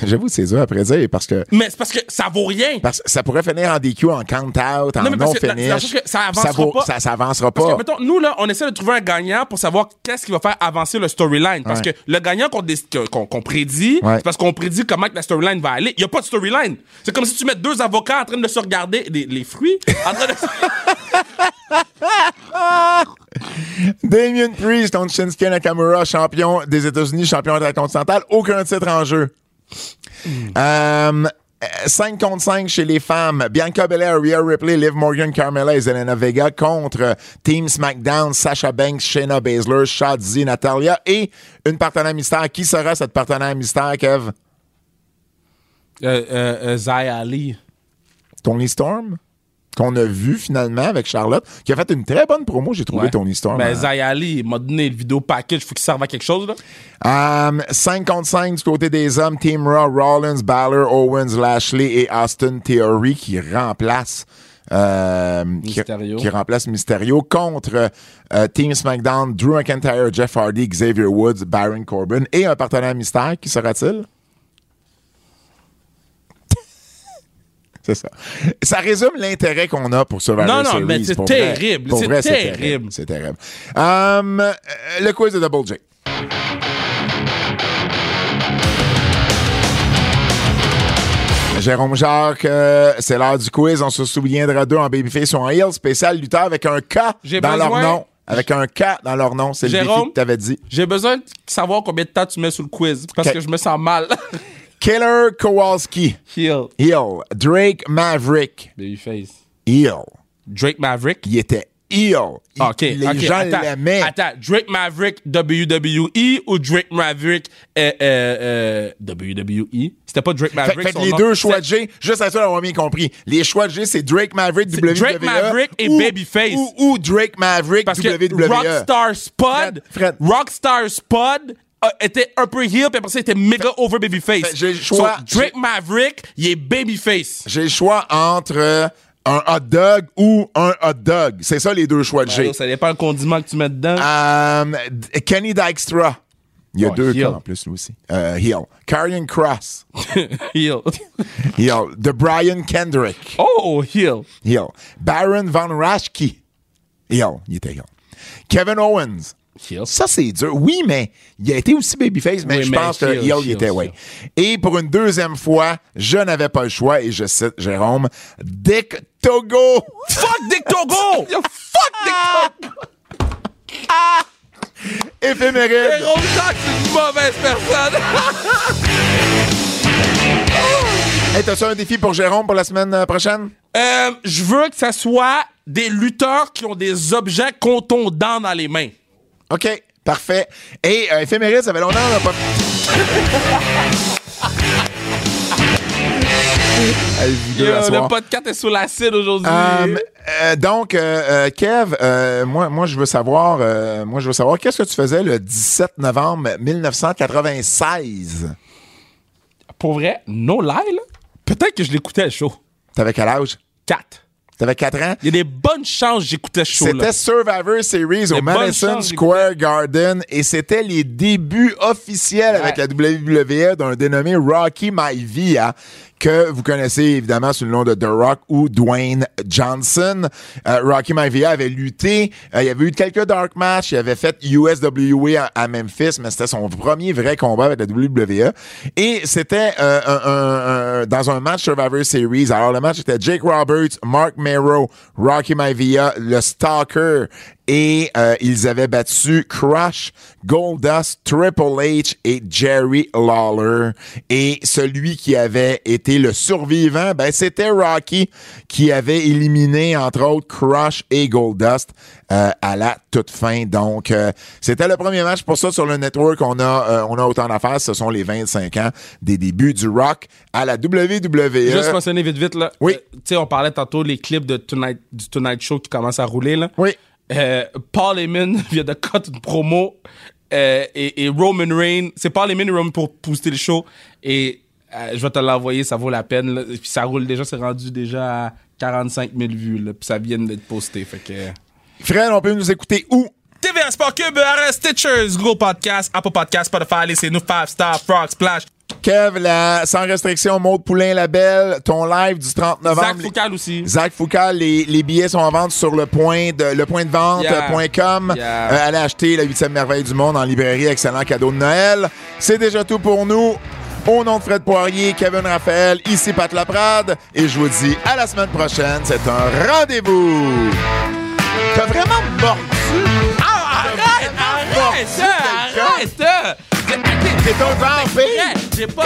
(laughs) J'avoue, c'est dur après dire parce que. Mais c'est parce que ça vaut rien. Parce que ça pourrait finir en DQ, en count-out, en non-finish. ça avancera vaut- pas. Ça, ça avancera Parce pas. que, mettons, nous, là, on essaie de trouver un gagnant pour savoir qu'est-ce qui va faire avancer le storyline. Parce Ouais. que le gagnant qu'on qu'on qu'on prédit, Ouais. c'est parce qu'on prédit comment que la storyline va aller. Il n'y a pas de storyline. C'est comme si tu mets deux avocats en train de se regarder les, les fruits. En train de... (laughs) Damien Priest contre Shinsuke Nakamura, champion des États-Unis, champion intercontinental. Aucun titre en jeu. Euh, 5 contre 5 chez les femmes. Bianca Belair, Rhea Ripley, Liv Morgan, Carmella et Zelena Vega contre Team SmackDown, Sasha Banks, Shayna Baszler, Shotzi, Natalia et une partenaire mystère. Qui sera cette partenaire mystère, Kev? euh, euh, euh, Zaya Ali. Tony Storm? Qu'on a vu finalement avec Charlotte, qui a fait une très bonne promo, j'ai trouvé Ouais. Tony Storm. Mais hein. Zaya Ali il m'a donné le vidéo package. Faut qu'il serve à quelque chose, là. 5 contre 5 du côté des hommes, Team Raw, Rollins, Balor, Owens, Lashley et Austin Theory qui remplacent euh, qui remplace Mysterio contre euh, Team SmackDown, Drew McIntyre, Jeff Hardy, Xavier Woods, Baron Corbin et un partenaire mystère. Qui sera-t-il? C'est ça. Ça résume l'intérêt qu'on a pour Survivor Non, non, Series. mais c'est terrible. C'est terrible. C'est terrible. Um, euh, le quiz de Double J. Jérôme Jacques, euh, c'est l'heure du quiz. On se souviendra d'eux en Babyface ou en Heel, spécial lutteur avec un K dans leur nom. Avec un K dans leur nom. C'est le défi que tu avais dit. J'ai besoin de savoir combien de temps tu mets sur le quiz. Parce que je me sens mal. (laughs) Killer Kowalski. Heel. Heel. Drake Maverick. Babyface. Heel. Drake Maverick? Il était heel. Il- OK. les ok, gens attends, l'aimaient. Attends, Drake Maverick WWE ou Drake Maverick euh, euh, euh, WWE? C'était pas Drake Fait, Maverick. fait son les nom? deux choix de G, juste à ça d'avoir bien compris. Les choix de G, c'est Drake Maverick WWE. Drake Maverick et ou- Babyface. Ou, ou Drake Maverick Parce que WWE. Rockstar Spud, Fred, Fred. Rockstar Spud était un peu heel, puis après ça, il était méga over Babyface. J'ai le choix- So, Drake Maverick, il est Babyface. J'ai le choix entre euh, un hot dog ou un hot dog. C'est ça les deux choix de G. Alors, ça dépend le condiment que tu mets dedans. Euh, Kenny Dykstra. Il y a Oh, deux cas en plus, lui aussi. Euh, heel. Karrion Cross. (laughs) heel. Heel. The Brian Kendrick. Oh, heel. Heel. Baron Von Raschke. Heel. Il était heel. Kevin Owens. Ça, c'est dur. Oui, mais il a été aussi babyface, mais Oui, je mais pense que heel, heel, il heel, était, oui. Et pour une deuxième fois, je n'avais pas le choix, et je cite Jérôme, Dick Togo. Fuck Dick Togo! (laughs) Yo, fuck Dick Togo! (laughs) Éphéméride. Jérôme Jacques, c'est une mauvaise personne! (laughs) Hey, t'as-tu un défi pour Jérôme pour la semaine euh, prochaine? Euh, je veux que ça soit des lutteurs qui ont des objets contondants dans les mains. OK, parfait. Et euh, éphéméride, ça fait longtemps qu'on n'a pas... (laughs) Hey, vous deux, à Yo, soir. le podcast est sous l'acide aujourd'hui. Euh, euh, donc, euh, euh, Kev, euh, moi, moi, je veux savoir, moi, je veux savoir, qu'est-ce que tu faisais le 17 novembre 1996? Pour vrai, no lie, là, peut-être que je l'écoutais show. T'avais quel âge? 4. T'avais 4 ans? Il y a des bonnes chances j'écoutais ce show-là. C'était Survivor Series au Madison Square Garden et c'était les débuts officiels avec la WWE d'un dénommé Rocky Maivia que vous connaissez évidemment sous le nom de The Rock ou Dwayne Johnson. Euh, Rocky Maivia avait lutté, euh, il avait eu quelques dark matchs, il avait fait USWA à, Memphis, mais c'était son premier vrai combat avec la WWE. Et c'était euh, un- un- dans un match Survivor Series. Alors le match était Jake Roberts, Mark Mero, Rocky Maivia, le Stalker et euh, ils avaient battu Crush, Goldust, Triple H et Jerry Lawler. Et celui qui avait été le survivant, ben c'était Rocky qui avait éliminé entre autres Crush et Goldust euh, à la toute fin. Donc euh, c'était le premier match pour ça sur le network. On a euh, on a autant d'affaires. Ce sont les 25 ans des débuts du rock à la WWE. Juste mentionner vite vite là. Oui. Euh, tu sais, on parlait tantôt les clips de Tonight, du Tonight Show qui commencent à rouler là. Oui. Euh, Paul (laughs) Heyman vient de cut une promo euh, et, et Roman Reigns. C'est Paul Heyman et Roman pour booster le show et euh, je vais te l'envoyer, ça vaut la peine. là. Puis ça roule déjà, c'est rendu déjà à 45 000 vues là, puis ça vient d'être posté. Fait que. Fred, on peut nous écouter où? TVA Sport Cube, RS Stitchers, Google Podcast, Apple Podcast, Spotify, laissez-nous 5 Star, Frog, Splash. Kev, la, sans restriction, Maud Poulain Label, ton live du 30 novembre. Zach Foucal aussi. Zach Foucal, les, les billets sont en vente sur le point de le point de vente Yeah. euh. Yeah. Euh, allez acheter la huitième merveille du monde en librairie, excellent cadeau de Noël. C'est déjà tout pour nous. Au nom de Fred Poirier, Kevin Raphaël, ici Pat Laprade, et je vous dis à la semaine prochaine. C'est un rendez-vous. T'as vraiment mordu. Ah, arrête, arrête, arrête. T'es un vampire. J'ai pas.